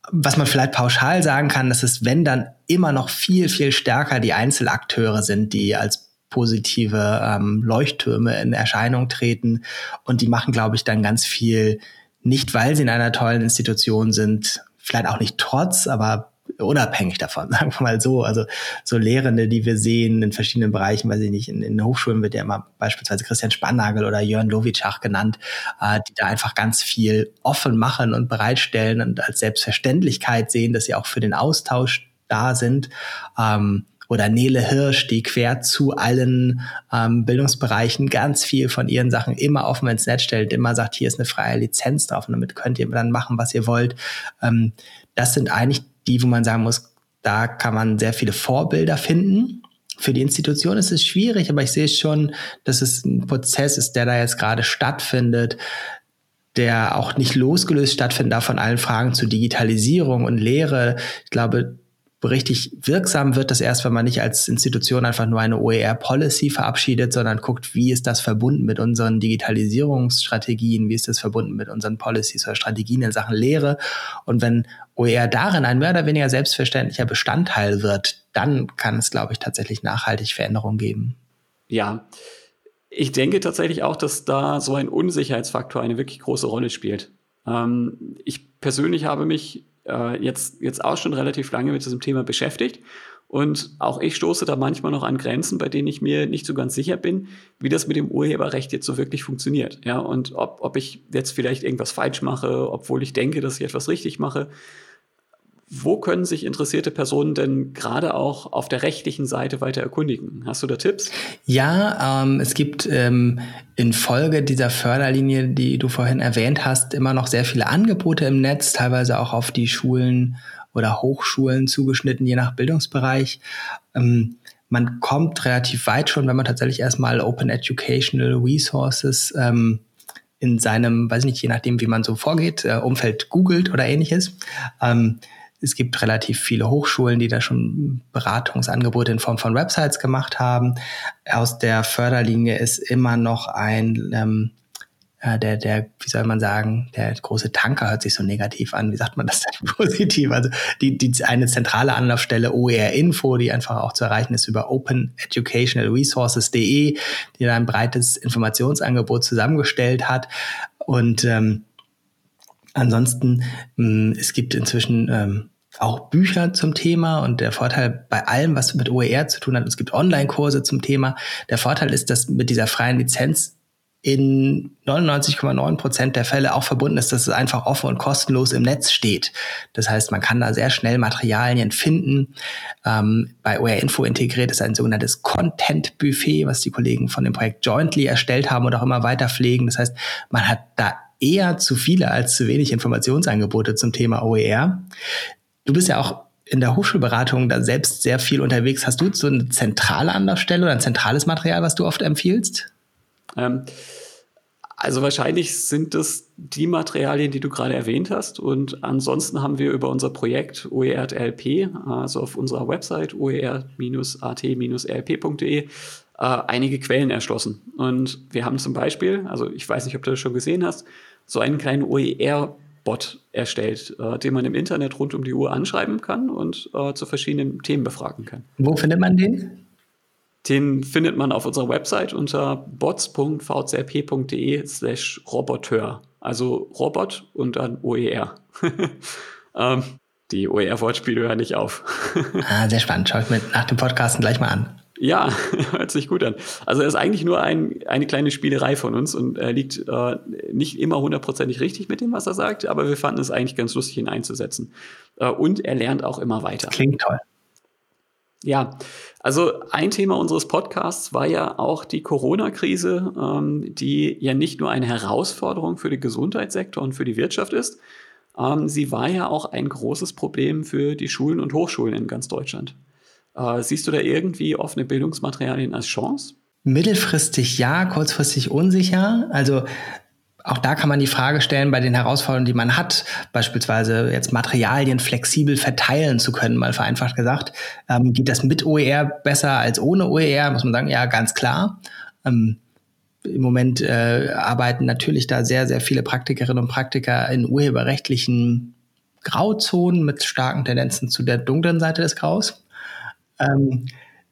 Speaker 2: was man vielleicht pauschal sagen kann, dass es, wenn dann immer noch viel, viel stärker die Einzelakteure sind, die als positive ähm, Leuchttürme in Erscheinung treten. Und die machen, glaube ich, dann ganz viel, nicht weil sie in einer tollen Institution sind, vielleicht auch nicht trotz, aber unabhängig davon, sagen wir mal so. Also so Lehrende, die wir sehen in verschiedenen Bereichen, weiß ich nicht, in, in Hochschulen wird ja immer beispielsweise Christian Spannagel oder Jörn Lovitschach genannt, äh, die da einfach ganz viel offen machen und bereitstellen und als Selbstverständlichkeit sehen, dass sie auch für den Austausch da sind. Ähm, oder Nele Hirsch, die quer zu allen ähm, Bildungsbereichen ganz viel von ihren Sachen immer offen ins Netz stellt, immer sagt, hier ist eine freie Lizenz drauf und damit könnt ihr dann machen, was ihr wollt. Ähm, das sind eigentlich die, wo man sagen muss, da kann man sehr viele Vorbilder finden. Für die Institution ist es schwierig, aber ich sehe schon, dass es ein Prozess ist, der da jetzt gerade stattfindet, der auch nicht losgelöst stattfinden darf von allen Fragen zu Digitalisierung und Lehre. Ich glaube, richtig wirksam wird das erst, wenn man nicht als Institution einfach nur eine OER-Policy verabschiedet, sondern guckt, wie ist das verbunden mit unseren Digitalisierungsstrategien, wie ist das verbunden mit unseren Policies oder Strategien in Sachen Lehre. Und wenn OER darin ein mehr oder weniger selbstverständlicher Bestandteil wird, dann kann es, glaube ich, tatsächlich nachhaltig Veränderungen geben.
Speaker 1: Ja, ich denke tatsächlich auch, dass da so ein Unsicherheitsfaktor eine wirklich große Rolle spielt. Ähm, ich persönlich habe mich äh, jetzt, jetzt auch schon relativ lange mit diesem Thema beschäftigt. Und auch ich stoße da manchmal noch an Grenzen, bei denen ich mir nicht so ganz sicher bin, wie das mit dem Urheberrecht jetzt so wirklich funktioniert. Ja, und ob, ob ich jetzt vielleicht irgendwas falsch mache, obwohl ich denke, dass ich etwas richtig mache. Wo können sich interessierte Personen denn gerade auch auf der rechtlichen Seite weiter erkundigen? Hast du da Tipps?
Speaker 2: Ja, ähm, es gibt ähm, in Folge dieser Förderlinie, die du vorhin erwähnt hast, immer noch sehr viele Angebote im Netz, teilweise auch auf die Schulen oder Hochschulen zugeschnitten, je nach Bildungsbereich. Ähm, man kommt relativ weit schon, wenn man tatsächlich erstmal Open Educational Resources ähm, in seinem, weiß nicht, je nachdem, wie man so vorgeht, äh, Umfeld googelt oder ähnliches. Ähm, es gibt relativ viele Hochschulen, die da schon Beratungsangebote in Form von Websites gemacht haben. Aus der Förderlinie ist immer noch ein, ähm, äh, der, der, wie soll man sagen, der große Tanker hört sich so negativ an. Wie sagt man das denn positiv? Also die, die eine zentrale Anlaufstelle OER Info, die einfach auch zu erreichen ist über openeducationalresources.de, die da ein breites Informationsangebot zusammengestellt hat. Und ähm, Ansonsten, mh, mm, es gibt inzwischen ähm, auch Bücher zum Thema und der Vorteil bei allem, was mit OER zu tun hat, es gibt Online-Kurse zum Thema. Der Vorteil ist, dass mit dieser freien Lizenz in 99,9 Prozent der Fälle auch verbunden ist, dass es einfach offen und kostenlos im Netz steht. Das heißt, man kann da sehr schnell Materialien finden. Ähm, bei OER Info integriert ist ein sogenanntes Content Buffet, was die Kollegen von dem Projekt Jointly erstellt haben und auch immer weiter pflegen. Das heißt, man hat da eher zu viele als zu wenig Informationsangebote zum Thema OER. Du bist ja auch in der Hochschulberatung da selbst sehr viel unterwegs. Hast du so eine zentrale Anlaufstelle oder ein zentrales Material, was du oft empfiehlst? Ähm,
Speaker 1: also wahrscheinlich sind das die Materialien, die du gerade erwähnt hast. Und ansonsten haben wir über unser Projekt OER-LP, also auf unserer Website oer-at-lp.de, äh, einige Quellen erschlossen. Und wir haben zum Beispiel, also ich weiß nicht, ob du das schon gesehen hast, so einen kleinen OER-Bot erstellt, äh, den man im Internet rund um die Uhr anschreiben kann und äh, zu verschiedenen Themen befragen kann.
Speaker 2: Wo findet man den?
Speaker 1: Den findet man auf unserer Website unter bots.vzrp.de slash Roboteur. Also Robot und dann OER. ähm, die OER-Wortspiele hören nicht auf.
Speaker 2: ah, sehr spannend. Schau ich mir nach dem Podcasten gleich mal an.
Speaker 1: Ja, hört sich gut an. Also er ist eigentlich nur ein, eine kleine Spielerei von uns und er liegt äh, nicht immer hundertprozentig richtig mit dem, was er sagt, aber wir fanden es eigentlich ganz lustig, ihn einzusetzen. Äh, und er lernt auch immer weiter.
Speaker 2: Klingt toll.
Speaker 1: Ja, also ein Thema unseres Podcasts war ja auch die Corona-Krise, ähm, die ja nicht nur eine Herausforderung für den Gesundheitssektor und für die Wirtschaft ist, ähm, sie war ja auch ein großes Problem für die Schulen und Hochschulen in ganz Deutschland. Äh, siehst du da irgendwie offene Bildungsmaterialien als Chance?
Speaker 2: Mittelfristig ja, kurzfristig unsicher. Also auch da kann man die Frage stellen, bei den Herausforderungen, die man hat, beispielsweise jetzt Materialien flexibel verteilen zu können, mal vereinfacht gesagt. Ähm, geht das mit OER besser als ohne OER? Muss man sagen, ja, ganz klar. Ähm, Im Moment äh, arbeiten natürlich da sehr, sehr viele Praktikerinnen und Praktiker in urheberrechtlichen Grauzonen mit starken Tendenzen zu der dunklen Seite des Graus. Ähm,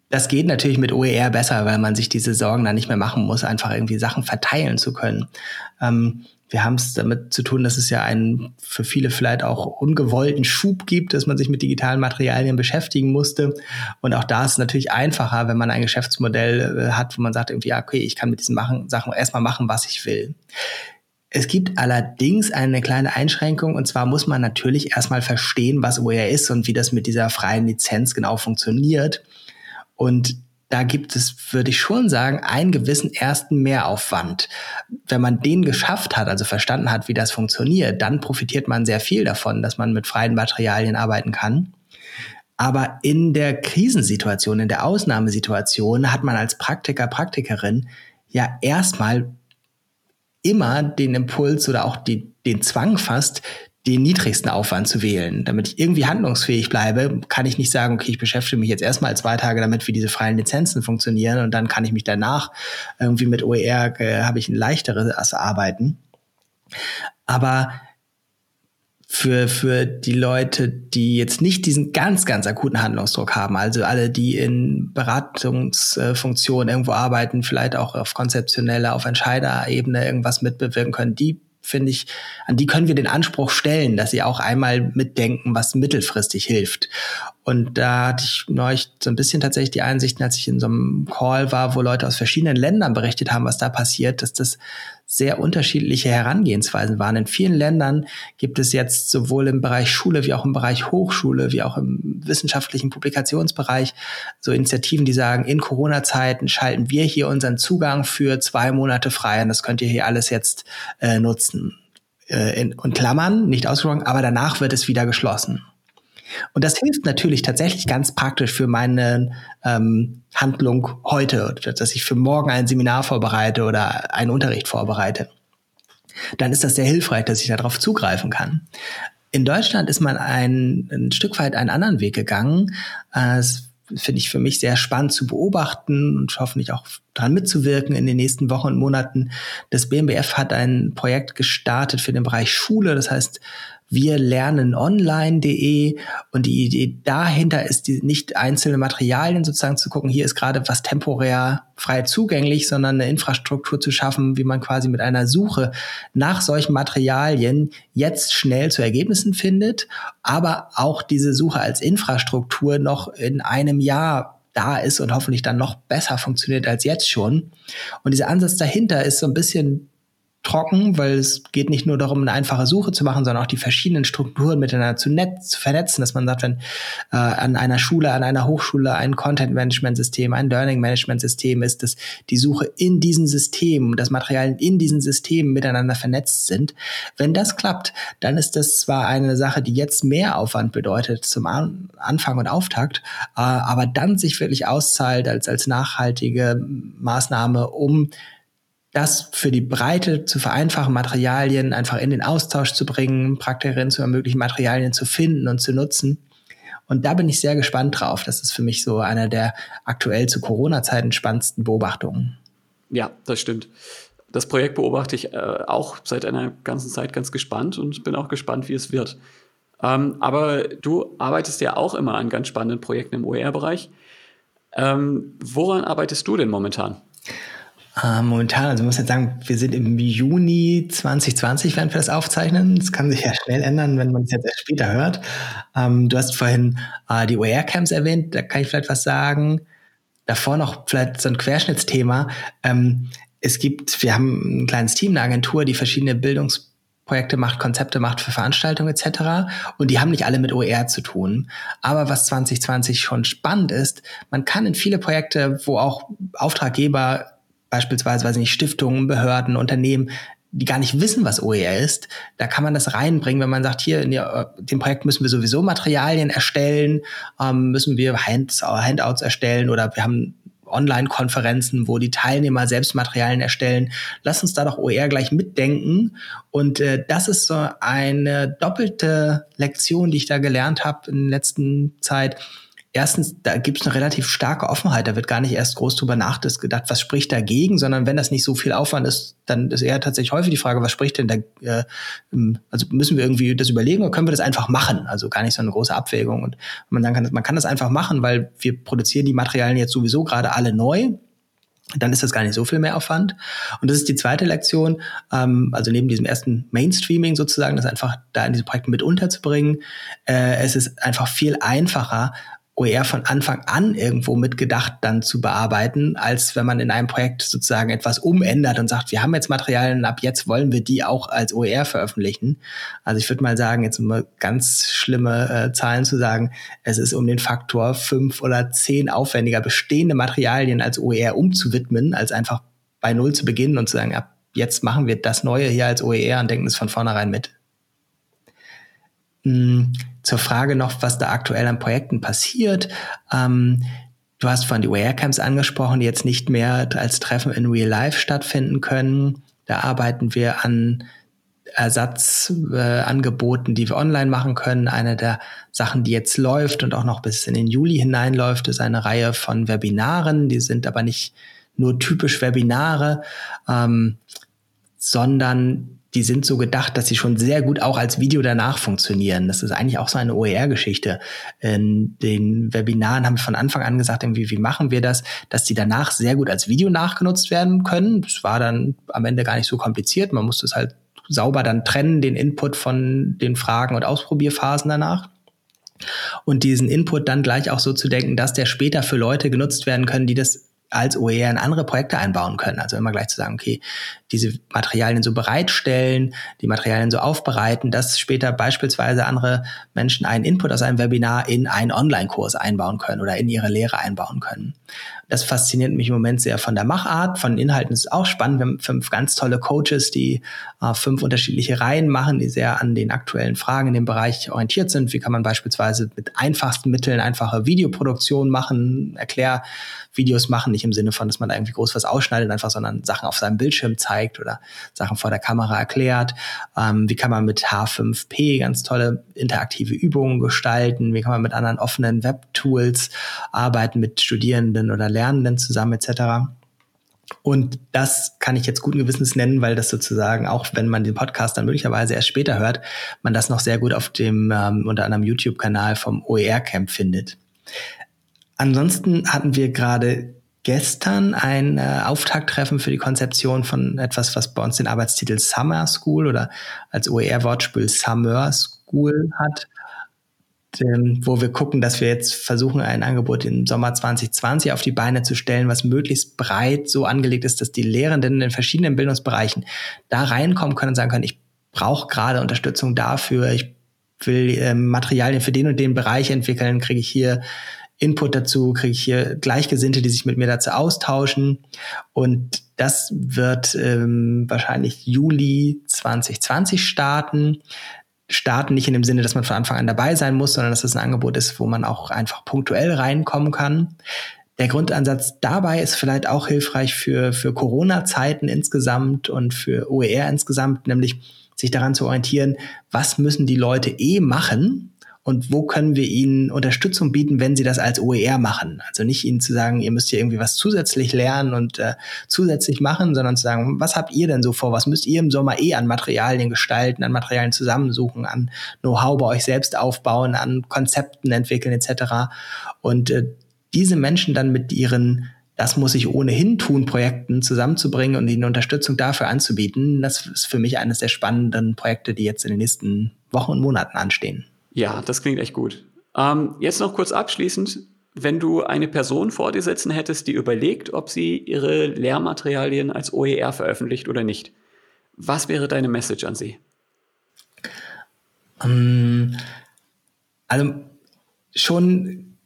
Speaker 2: das geht natürlich mit OER besser, weil man sich diese Sorgen dann nicht mehr machen muss, einfach irgendwie Sachen verteilen zu können. Ähm, wir haben es damit zu tun, dass es ja einen für viele vielleicht auch ungewollten Schub gibt, dass man sich mit digitalen Materialien beschäftigen musste. Und auch da ist es natürlich einfacher, wenn man ein Geschäftsmodell äh, hat, wo man sagt irgendwie, ja, okay, ich kann mit diesen machen, Sachen erstmal machen, was ich will. Es gibt allerdings eine kleine Einschränkung und zwar muss man natürlich erstmal verstehen, was OER ist und wie das mit dieser freien Lizenz genau funktioniert. Und da gibt es, würde ich schon sagen, einen gewissen ersten Mehraufwand. Wenn man den geschafft hat, also verstanden hat, wie das funktioniert, dann profitiert man sehr viel davon, dass man mit freien Materialien arbeiten kann. Aber in der Krisensituation, in der Ausnahmesituation hat man als Praktiker, Praktikerin ja erstmal immer den Impuls oder auch die, den Zwang fast, den niedrigsten Aufwand zu wählen. Damit ich irgendwie handlungsfähig bleibe, kann ich nicht sagen, okay, ich beschäftige mich jetzt erstmal zwei Tage damit, wie diese freien Lizenzen funktionieren und dann kann ich mich danach irgendwie mit OER, äh, habe ich ein leichteres Arbeiten. Aber für, für die Leute, die jetzt nicht diesen ganz, ganz akuten Handlungsdruck haben, also alle, die in Beratungsfunktionen irgendwo arbeiten, vielleicht auch auf konzeptioneller, auf Entscheiderebene irgendwas mitbewirken können, die finde ich, an die können wir den Anspruch stellen, dass sie auch einmal mitdenken, was mittelfristig hilft. Und da hatte ich neulich so ein bisschen tatsächlich die Einsichten, als ich in so einem Call war, wo Leute aus verschiedenen Ländern berichtet haben, was da passiert, dass das sehr unterschiedliche Herangehensweisen waren. In vielen Ländern gibt es jetzt sowohl im Bereich Schule wie auch im Bereich Hochschule wie auch im wissenschaftlichen Publikationsbereich so Initiativen, die sagen, in Corona-Zeiten schalten wir hier unseren Zugang für zwei Monate frei und das könnt ihr hier alles jetzt äh, nutzen. Äh, in, in Klammern, nicht ausgesprochen, aber danach wird es wieder geschlossen. Und das hilft natürlich tatsächlich ganz praktisch für meine ähm, Handlung heute, dass ich für morgen ein Seminar vorbereite oder einen Unterricht vorbereite. Dann ist das sehr hilfreich, dass ich darauf zugreifen kann. In Deutschland ist man ein, ein Stück weit einen anderen Weg gegangen. Das finde ich für mich sehr spannend zu beobachten und hoffentlich auch daran mitzuwirken in den nächsten Wochen und Monaten. Das BMBF hat ein Projekt gestartet für den Bereich Schule. Das heißt, wir lernen online.de und die Idee dahinter ist die, nicht einzelne Materialien sozusagen zu gucken, hier ist gerade was temporär frei zugänglich, sondern eine Infrastruktur zu schaffen, wie man quasi mit einer Suche nach solchen Materialien jetzt schnell zu Ergebnissen findet, aber auch diese Suche als Infrastruktur noch in einem Jahr da ist und hoffentlich dann noch besser funktioniert als jetzt schon. Und dieser Ansatz dahinter ist so ein bisschen trocken, weil es geht nicht nur darum, eine einfache Suche zu machen, sondern auch die verschiedenen Strukturen miteinander zu, netz, zu vernetzen, dass man sagt, wenn äh, an einer Schule, an einer Hochschule ein Content-Management-System, ein Learning-Management-System ist, dass die Suche in diesen Systemen, das Material in diesen Systemen miteinander vernetzt sind. Wenn das klappt, dann ist das zwar eine Sache, die jetzt mehr Aufwand bedeutet zum An Anfang und Auftakt, äh, aber dann sich wirklich auszahlt als, als nachhaltige Maßnahme, um das für die Breite zu vereinfachen, Materialien einfach in den Austausch zu bringen, Praktikerinnen zu ermöglichen, Materialien zu finden und zu nutzen. Und da bin ich sehr gespannt drauf. Das ist für mich so einer der aktuell zu Corona-Zeiten spannendsten Beobachtungen.
Speaker 1: Ja, das stimmt. Das Projekt beobachte ich äh, auch seit einer ganzen Zeit ganz gespannt und bin auch gespannt, wie es wird. Ähm, aber du arbeitest ja auch immer an ganz spannenden Projekten im OER-Bereich. Ähm, woran arbeitest du denn momentan?
Speaker 2: Äh, momentan, also ich muss jetzt sagen, wir sind im Juni 2020, während wir das aufzeichnen. Das kann sich ja schnell ändern, wenn man es jetzt erst später hört. Ähm, du hast vorhin äh, die OER-Camps erwähnt, da kann ich vielleicht was sagen. Davor noch vielleicht so ein Querschnittsthema. Ähm, es gibt, wir haben ein kleines Team, eine Agentur, die verschiedene Bildungs Projekte macht, Konzepte macht für Veranstaltungen etc. Und die haben nicht alle mit OER zu tun. Aber was 2020 schon spannend ist, man kann in viele Projekte, wo auch Auftraggeber beispielsweise, weiß ich nicht, Stiftungen, Behörden, Unternehmen, die gar nicht wissen, was OER ist, da kann man das reinbringen, wenn man sagt, hier in dem Projekt müssen wir sowieso Materialien erstellen, ähm, müssen wir Handouts erstellen oder wir haben Online-Konferenzen, wo die Teilnehmer selbst Materialien erstellen. Lass uns da doch OER gleich mitdenken. Und äh, das ist so eine doppelte Lektion, die ich da gelernt habe in der letzten Zeit erstens, da gibt es eine relativ starke Offenheit. Da wird gar nicht erst groß drüber nachgedacht, was spricht dagegen, sondern wenn das nicht so viel Aufwand ist, dann ist eher tatsächlich häufig die Frage, was spricht denn da, äh, also müssen wir irgendwie das überlegen oder können wir das einfach machen? Also gar nicht so eine große Abwägung. Und man sagen kann, man kann das einfach machen, weil wir produzieren die Materialien jetzt sowieso gerade alle neu dann ist das gar nicht so viel mehr Aufwand. Und das ist die zweite Lektion, ähm, also neben diesem ersten Mainstreaming sozusagen, das einfach da in diese Projekte mit unterzubringen. Äh, es ist einfach viel einfacher, OER von Anfang an irgendwo mitgedacht dann zu bearbeiten, als wenn man in einem Projekt sozusagen etwas umändert und sagt, wir haben jetzt Materialien, ab jetzt wollen wir die auch als OER veröffentlichen. Also ich würde mal sagen, jetzt um ganz schlimme äh, Zahlen zu sagen, es ist um den Faktor fünf oder zehn aufwendiger bestehende Materialien als OER umzuwidmen, als einfach bei Null zu beginnen und zu sagen, ab jetzt machen wir das Neue hier als OER und denken es von vornherein mit. Hm zur Frage noch, was da aktuell an Projekten passiert. Ähm, du hast von die OER-Camps angesprochen, die jetzt nicht mehr als Treffen in Real Life stattfinden können. Da arbeiten wir an Ersatzangeboten, äh, die wir online machen können. Eine der Sachen, die jetzt läuft und auch noch bis in den Juli hineinläuft, ist eine Reihe von Webinaren. Die sind aber nicht nur typisch Webinare, ähm, sondern die sind so gedacht, dass sie schon sehr gut auch als Video danach funktionieren. Das ist eigentlich auch so eine OER-Geschichte. In den Webinaren haben wir von Anfang an gesagt, irgendwie, wie machen wir das, dass die danach sehr gut als Video nachgenutzt werden können. Das war dann am Ende gar nicht so kompliziert. Man musste es halt sauber dann trennen, den Input von den Fragen und Ausprobierphasen danach. Und diesen Input dann gleich auch so zu denken, dass der später für Leute genutzt werden können, die das als OER in andere Projekte einbauen können. Also immer gleich zu sagen, okay, diese Materialien so bereitstellen, die Materialien so aufbereiten, dass später beispielsweise andere Menschen einen Input aus einem Webinar in einen Online-Kurs einbauen können oder in ihre Lehre einbauen können. Das fasziniert mich im Moment sehr von der Machart, von den Inhalten ist es auch spannend. Wir haben fünf ganz tolle Coaches, die äh, fünf unterschiedliche Reihen machen, die sehr an den aktuellen Fragen in dem Bereich orientiert sind. Wie kann man beispielsweise mit einfachsten Mitteln einfache Videoproduktion machen, Erklärvideos machen, nicht im Sinne von, dass man da irgendwie groß was ausschneidet, einfach, sondern Sachen auf seinem Bildschirm zeigt oder Sachen vor der Kamera erklärt. Ähm, wie kann man mit H5P ganz tolle interaktive Übungen gestalten? Wie kann man mit anderen offenen Web-Tools arbeiten, mit Studierenden oder Lernenden zusammen etc. Und das kann ich jetzt guten Gewissens nennen, weil das sozusagen, auch wenn man den Podcast dann möglicherweise erst später hört, man das noch sehr gut auf dem ähm, unter anderem YouTube-Kanal vom OER Camp findet. Ansonsten hatten wir gerade gestern ein äh, Auftakttreffen für die Konzeption von etwas, was bei uns den Arbeitstitel Summer School oder als OER-Wortspiel Summer School hat ähm, wo wir gucken, dass wir jetzt versuchen, ein Angebot im Sommer 2020 auf die Beine zu stellen, was möglichst breit so angelegt ist, dass die Lehrenden in verschiedenen Bildungsbereichen da reinkommen können und sagen können, ich brauche gerade Unterstützung dafür, ich will ähm, Materialien für den und den Bereich entwickeln, kriege ich hier Input dazu, kriege ich hier Gleichgesinnte, die sich mit mir dazu austauschen. Und das wird ähm, wahrscheinlich Juli 2020 starten starten, nicht in dem Sinne, dass man von Anfang an dabei sein muss, sondern dass es ein Angebot ist, wo man auch einfach punktuell reinkommen kann. Der Grundansatz dabei ist vielleicht auch hilfreich für, für Corona-Zeiten insgesamt und für OER insgesamt, nämlich sich daran zu orientieren, was müssen die Leute eh machen, und wo können wir ihnen Unterstützung bieten, wenn sie das als OER machen. Also nicht ihnen zu sagen, ihr müsst hier irgendwie was zusätzlich lernen und äh, zusätzlich machen, sondern zu sagen, was habt ihr denn so vor? Was müsst ihr im Sommer eh an Materialien gestalten, an Materialien zusammensuchen, an Know-how bei euch selbst aufbauen, an Konzepten entwickeln etc. Und äh, diese Menschen dann mit ihren das muss ich ohnehin tun, Projekten zusammenzubringen und ihnen Unterstützung dafür anzubieten. Das ist für mich eines der spannenden Projekte, die jetzt in den nächsten Wochen und Monaten anstehen.
Speaker 1: Ja, das klingt echt gut. Ähm, jetzt noch kurz abschließend. Wenn du eine Person vor dir sitzen hättest, die überlegt, ob sie ihre Lehrmaterialien als OER veröffentlicht oder nicht, was wäre deine Message an sie?
Speaker 2: Ähm, also schon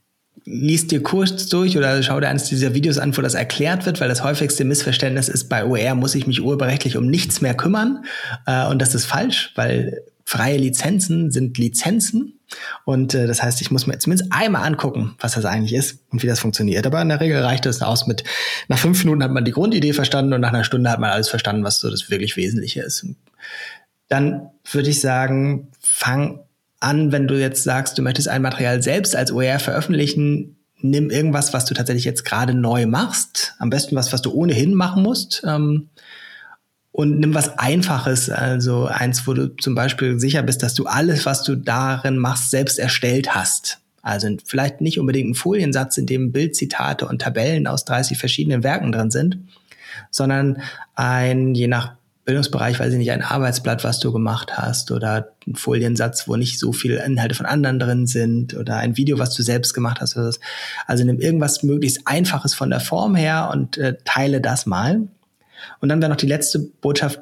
Speaker 2: liest dir kurz durch oder schau dir eines dieser Videos an, wo das erklärt wird, weil das häufigste Missverständnis ist, bei OER muss ich mich urheberrechtlich um nichts mehr kümmern. Äh, und das ist falsch, weil freie Lizenzen sind Lizenzen. Und äh, das heißt, ich muss mir zumindest einmal angucken, was das eigentlich ist und wie das funktioniert. Aber in der Regel reicht das aus mit, nach fünf Minuten hat man die Grundidee verstanden und nach einer Stunde hat man alles verstanden, was so das wirklich Wesentliche ist. Dann würde ich sagen, fang an, wenn du jetzt sagst, du möchtest ein Material selbst als OER veröffentlichen, nimm irgendwas, was du tatsächlich jetzt gerade neu machst. Am besten was, was du ohnehin machen musst. Ähm, und nimm was Einfaches, also eins, wo du zum Beispiel sicher bist, dass du alles, was du darin machst, selbst erstellt hast. Also vielleicht nicht unbedingt ein Foliensatz, in dem Bildzitate und Tabellen aus 30 verschiedenen Werken drin sind, sondern ein, je nach Bildungsbereich, weiß ich nicht, ein Arbeitsblatt, was du gemacht hast oder ein Foliensatz, wo nicht so viele Inhalte von anderen drin sind oder ein Video, was du selbst gemacht hast. Also nimm irgendwas möglichst Einfaches von der Form her und äh, teile das mal. Und dann wäre noch die letzte Botschaft,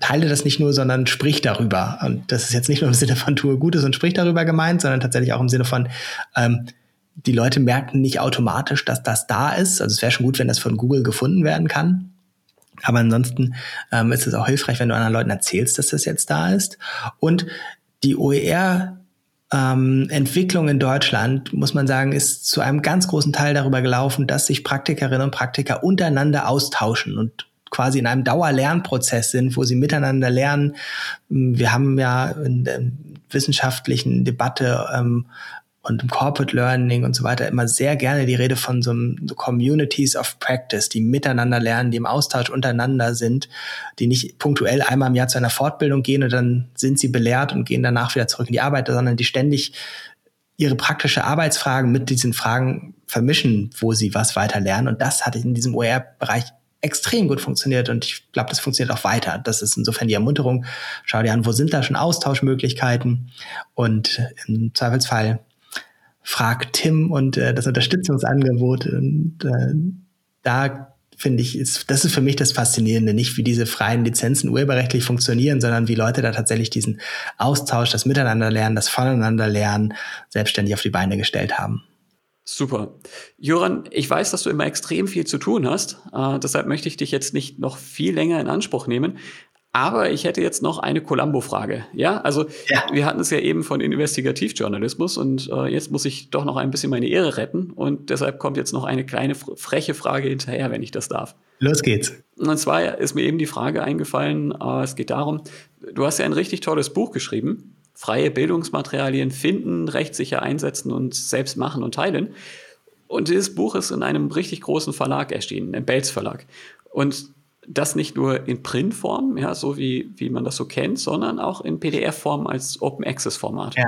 Speaker 2: teile das nicht nur, sondern sprich darüber. Und das ist jetzt nicht nur im Sinne von tue Gutes und sprich darüber gemeint, sondern tatsächlich auch im Sinne von, ähm, die Leute merken nicht automatisch, dass das da ist. Also es wäre schon gut, wenn das von Google gefunden werden kann. Aber ansonsten ähm, ist es auch hilfreich, wenn du anderen Leuten erzählst, dass das jetzt da ist. Und die OER ähm, Entwicklung in Deutschland, muss man sagen, ist zu einem ganz großen Teil darüber gelaufen, dass sich Praktikerinnen und Praktiker untereinander austauschen und quasi in einem Dauerlernprozess sind, wo sie miteinander lernen. Wir haben ja in der wissenschaftlichen Debatte ähm, und im Corporate Learning und so weiter immer sehr gerne die Rede von so, so Communities of Practice, die miteinander lernen, die im Austausch untereinander sind, die nicht punktuell einmal im Jahr zu einer Fortbildung gehen und dann sind sie belehrt und gehen danach wieder zurück in die Arbeit, sondern die ständig ihre praktische Arbeitsfragen mit diesen Fragen vermischen, wo sie was weiter lernen. Und das hat in diesem OER-Bereich extrem gut funktioniert und ich glaube, das funktioniert auch weiter. Das ist insofern die Ermunterung. Schau dir an, wo sind da schon Austauschmöglichkeiten und im Zweifelsfall frag Tim und äh, das Unterstützungsangebot. Und äh, da finde ich, ist, das ist für mich das Faszinierende, nicht wie diese freien Lizenzen urheberrechtlich funktionieren, sondern wie Leute da tatsächlich diesen Austausch, das Miteinanderlernen, das Voneinanderlernen selbstständig auf die Beine gestellt haben.
Speaker 1: Super. Joran, ich weiß, dass du immer extrem viel zu tun hast. Äh, deshalb möchte ich dich jetzt nicht noch viel länger in Anspruch nehmen. Aber ich hätte jetzt noch eine Columbo-Frage. Ja, also ja. wir hatten es ja eben von Investigativjournalismus und äh, jetzt muss ich doch noch ein bisschen meine Ehre retten und deshalb kommt jetzt noch eine kleine freche Frage hinterher, wenn ich das darf.
Speaker 2: Los geht's.
Speaker 1: Und zwar ist mir eben die Frage eingefallen, äh, es geht darum, du hast ja ein richtig tolles Buch geschrieben, freie Bildungsmaterialien finden, rechtssicher einsetzen und selbst machen und teilen. Und dieses Buch ist in einem richtig großen Verlag erschienen, im Belz Verlag. Und das nicht nur in Printform, ja, so wie, wie man das so kennt, sondern auch in PDF-Form als Open Access-Format. Ja.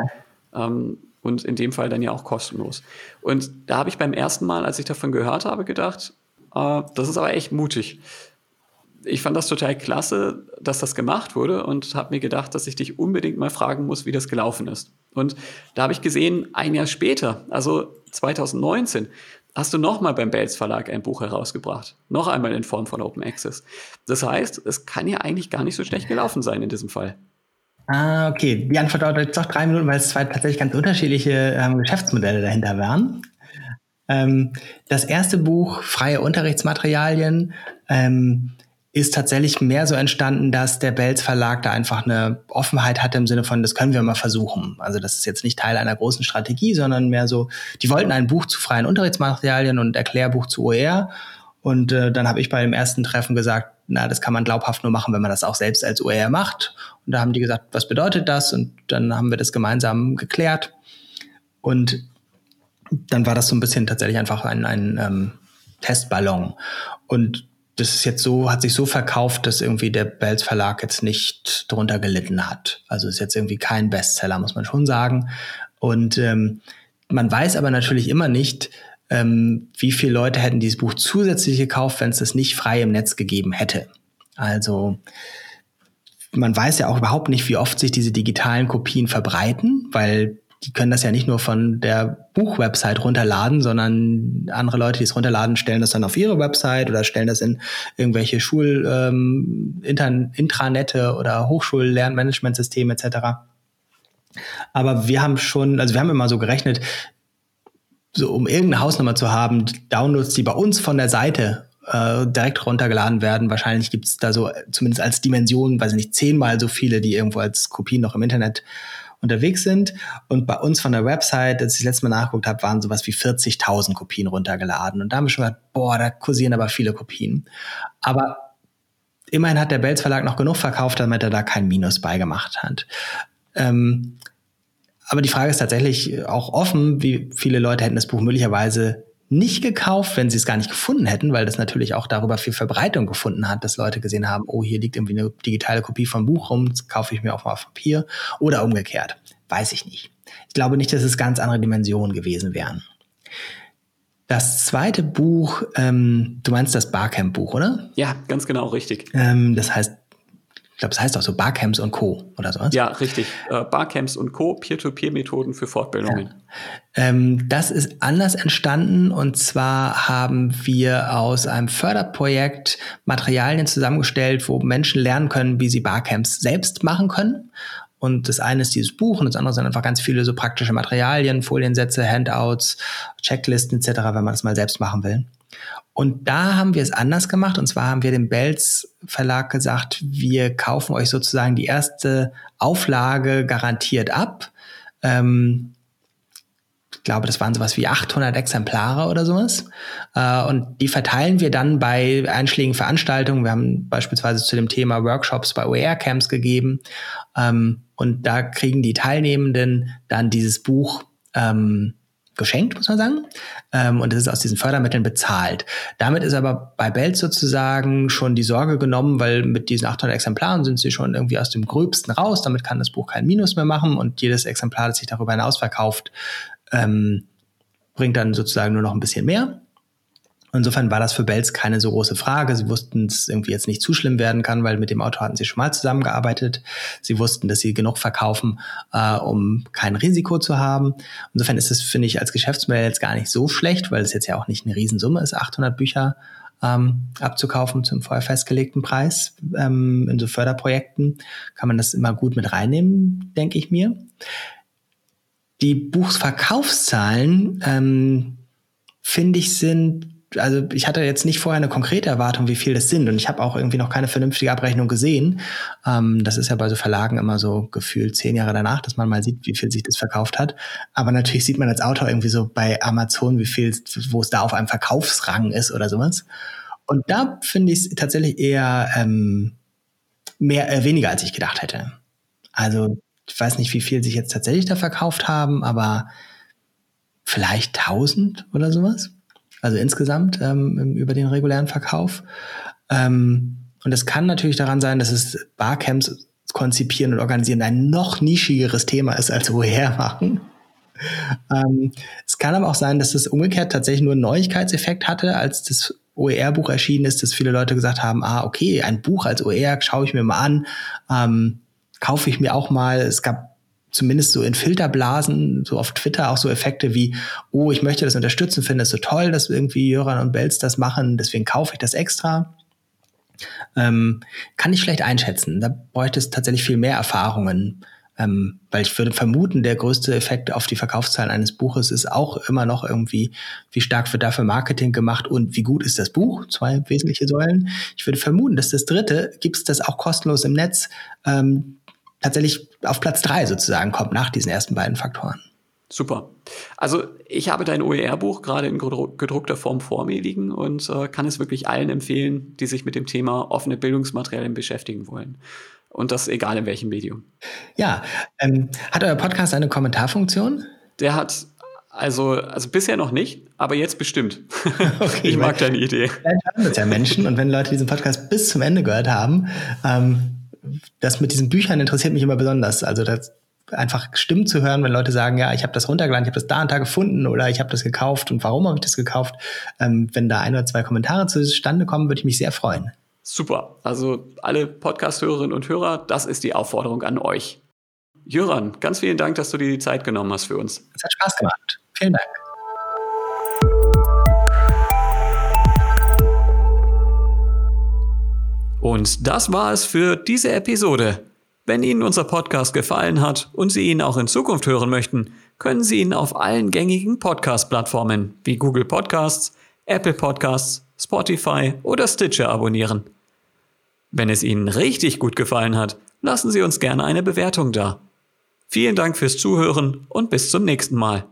Speaker 1: Ähm, und in dem Fall dann ja auch kostenlos. Und da habe ich beim ersten Mal, als ich davon gehört habe, gedacht, äh, das ist aber echt mutig. Ich fand das total klasse, dass das gemacht wurde und habe mir gedacht, dass ich dich unbedingt mal fragen muss, wie das gelaufen ist. Und da habe ich gesehen, ein Jahr später, also 2019, hast du nochmal beim Belz Verlag ein Buch herausgebracht. Noch einmal in Form von Open Access. Das heißt, es kann ja eigentlich gar nicht so schlecht gelaufen sein in diesem Fall.
Speaker 2: Ah, okay. Die Antwort dauert jetzt doch drei Minuten, weil es zwei tatsächlich ganz unterschiedliche ähm, Geschäftsmodelle dahinter waren. Ähm, das erste Buch, Freie Unterrichtsmaterialien, ähm, ist tatsächlich mehr so entstanden, dass der Belz Verlag da einfach eine Offenheit hatte im Sinne von, das können wir mal versuchen. Also das ist jetzt nicht Teil einer großen Strategie, sondern mehr so, die wollten ein Buch zu freien Unterrichtsmaterialien und Erklärbuch zu OER. Und äh, dann habe ich bei dem ersten Treffen gesagt, na, das kann man glaubhaft nur machen, wenn man das auch selbst als OER macht. Und da haben die gesagt, was bedeutet das? Und dann haben wir das gemeinsam geklärt. Und dann war das so ein bisschen tatsächlich einfach ein, ein ähm, Testballon. Und das ist jetzt so, hat sich so verkauft, dass irgendwie der Belz Verlag jetzt nicht drunter gelitten hat. Also ist jetzt irgendwie kein Bestseller, muss man schon sagen. Und ähm, man weiß aber natürlich immer nicht, ähm, wie viele Leute hätten dieses Buch zusätzlich gekauft, wenn es das nicht frei im Netz gegeben hätte. Also man weiß ja auch überhaupt nicht, wie oft sich diese digitalen Kopien verbreiten, weil die können das ja nicht nur von der Buchwebsite runterladen, sondern andere Leute, die es runterladen, stellen das dann auf ihre Website oder stellen das in irgendwelche Schul ähm, Intranette oder Hochschullernmanagementsysteme etc. Aber wir haben schon, also wir haben immer so gerechnet, so um irgendeine Hausnummer zu haben, Downloads, die bei uns von der Seite äh, direkt runtergeladen werden. Wahrscheinlich gibt es da so zumindest als Dimension, weiß ich nicht, zehnmal so viele, die irgendwo als Kopien noch im Internet unterwegs sind. Und bei uns von der Website, als ich das letzte Mal nachgeguckt habe, waren sowas wie 40.000 Kopien runtergeladen. Und da haben wir schon gedacht, boah, da kursieren aber viele Kopien. Aber immerhin hat der Belz Verlag noch genug verkauft, damit er da kein Minus beigemacht hat. Ähm, aber die Frage ist tatsächlich auch offen, wie viele Leute hätten das Buch möglicherweise nicht gekauft, wenn sie es gar nicht gefunden hätten, weil das natürlich auch darüber viel Verbreitung gefunden hat, dass Leute gesehen haben, oh, hier liegt irgendwie eine digitale Kopie vom Buch rum, das kaufe ich mir auch mal auf Papier oder umgekehrt. Weiß ich nicht. Ich glaube nicht, dass es ganz andere Dimensionen gewesen wären. Das zweite Buch, ähm, du meinst das Barcamp-Buch, oder?
Speaker 1: Ja, ganz genau, richtig.
Speaker 2: Ähm, das heißt ich glaube, das heißt auch so Barcamps und Co. oder sowas.
Speaker 1: Ja, richtig. Äh, Barcamps und Co. Peer-to-Peer-Methoden für Fortbildungen. Ja.
Speaker 2: Ähm, das ist anders entstanden und zwar haben wir aus einem Förderprojekt Materialien zusammengestellt, wo Menschen lernen können, wie sie Barcamps selbst machen können. Und das eine ist dieses Buch und das andere sind einfach ganz viele so praktische Materialien, Foliensätze, Handouts, Checklisten etc., wenn man das mal selbst machen will. Und da haben wir es anders gemacht. Und zwar haben wir dem Belz Verlag gesagt, wir kaufen euch sozusagen die erste Auflage garantiert ab. Ähm, ich glaube, das waren sowas wie 800 Exemplare oder sowas. Äh, und die verteilen wir dann bei einschlägigen Veranstaltungen. Wir haben beispielsweise zu dem Thema Workshops bei OER-Camps gegeben. Ähm, und da kriegen die Teilnehmenden dann dieses Buch ähm, geschenkt, muss man sagen. Ähm, und es ist aus diesen Fördermitteln bezahlt. Damit ist aber bei Belz sozusagen schon die Sorge genommen, weil mit diesen 800 Exemplaren sind sie schon irgendwie aus dem Gröbsten raus. Damit kann das Buch kein Minus mehr machen und jedes Exemplar, das sich darüber hinaus verkauft, ähm, bringt dann sozusagen nur noch ein bisschen mehr. Insofern war das für Belz keine so große Frage. Sie wussten, dass es irgendwie jetzt nicht zu schlimm werden kann, weil mit dem Auto hatten sie schon mal zusammengearbeitet. Sie wussten, dass sie genug verkaufen, äh, um kein Risiko zu haben. Insofern ist es, finde ich, als Geschäftsmodell jetzt gar nicht so schlecht, weil es jetzt ja auch nicht eine Riesensumme ist, 800 Bücher ähm, abzukaufen zum vorher festgelegten Preis. Ähm, in so Förderprojekten kann man das immer gut mit reinnehmen, denke ich mir. Die Buchsverkaufszahlen, ähm, finde ich, sind also ich hatte jetzt nicht vorher eine konkrete Erwartung, wie viel das sind. Und ich habe auch irgendwie noch keine vernünftige Abrechnung gesehen. Ähm, das ist ja bei so Verlagen immer so gefühlt zehn Jahre danach, dass man mal sieht, wie viel sich das verkauft hat. Aber natürlich sieht man als Autor irgendwie so bei Amazon, wie viel, wo es da auf einem Verkaufsrang ist oder sowas. Und da finde ich es tatsächlich eher ähm, mehr, äh, weniger, als ich gedacht hätte. Also ich weiß nicht, wie viel sich jetzt tatsächlich da verkauft haben, aber vielleicht 1000 oder sowas also insgesamt ähm, über den regulären Verkauf. Ähm, und es kann natürlich daran sein, dass es Barcamps konzipieren und organisieren ein noch nischigeres Thema ist als woher machen. Ähm, es kann aber auch sein, dass es umgekehrt tatsächlich nur einen Neuigkeitseffekt hatte, als das OER-Buch erschienen ist, dass viele Leute gesagt haben, ah, okay, ein Buch als OER schaue ich mir mal an, ähm, kaufe ich mir auch mal. Es gab zumindest so in Filterblasen, so auf Twitter auch so Effekte wie, oh, ich möchte das unterstützen, finde es so toll, dass irgendwie Jöran und Belz das machen, deswegen kaufe ich das extra. Ähm, kann ich schlecht einschätzen. Da bräuchte es tatsächlich viel mehr Erfahrungen. Ähm, weil ich würde vermuten, der größte Effekt auf die Verkaufszahlen eines Buches ist auch immer noch irgendwie, wie stark wird dafür Marketing gemacht und wie gut ist das Buch? Zwei wesentliche Säulen. Ich würde vermuten, dass das dritte, gibt es das auch kostenlos im Netz, ähm, tatsächlich auf Platz drei sozusagen kommt nach diesen ersten beiden Faktoren.
Speaker 1: Super. Also ich habe dein OER-Buch gerade in gedruckter Form vor mir liegen und äh, kann es wirklich allen empfehlen, die sich mit dem Thema offene Bildungsmaterialien beschäftigen wollen. Und das egal in welchem Medium.
Speaker 2: Ja, ähm, hat euer Podcast eine Kommentarfunktion?
Speaker 1: Der hat also, also bisher noch nicht, aber jetzt bestimmt. Okay, ich mag deine Idee.
Speaker 2: Vielleicht haben es ja Menschen und wenn Leute diesen Podcast bis zum Ende gehört haben, ähm, das mit diesen Büchern interessiert mich immer besonders. Also das einfach Stimmen zu hören, wenn Leute sagen, ja, ich habe das runtergeladen, ich habe das da und da gefunden oder ich habe das gekauft und warum habe ich das gekauft? Ähm, wenn da ein oder zwei Kommentare zustande kommen, würde ich mich sehr freuen.
Speaker 1: Super. Also alle Podcast-Hörerinnen und Hörer, das ist die Aufforderung an euch. Jöran, ganz vielen Dank, dass du dir die Zeit genommen hast für uns.
Speaker 2: Es hat Spaß gemacht. Vielen Dank.
Speaker 1: Und das war es für diese Episode. Wenn Ihnen unser Podcast gefallen hat und Sie ihn auch in Zukunft hören möchten, können Sie ihn auf allen gängigen Podcast-Plattformen wie Google Podcasts, Apple Podcasts, Spotify oder Stitcher abonnieren. Wenn es Ihnen richtig gut gefallen hat, lassen Sie uns gerne eine Bewertung da. Vielen Dank fürs Zuhören und bis zum nächsten Mal.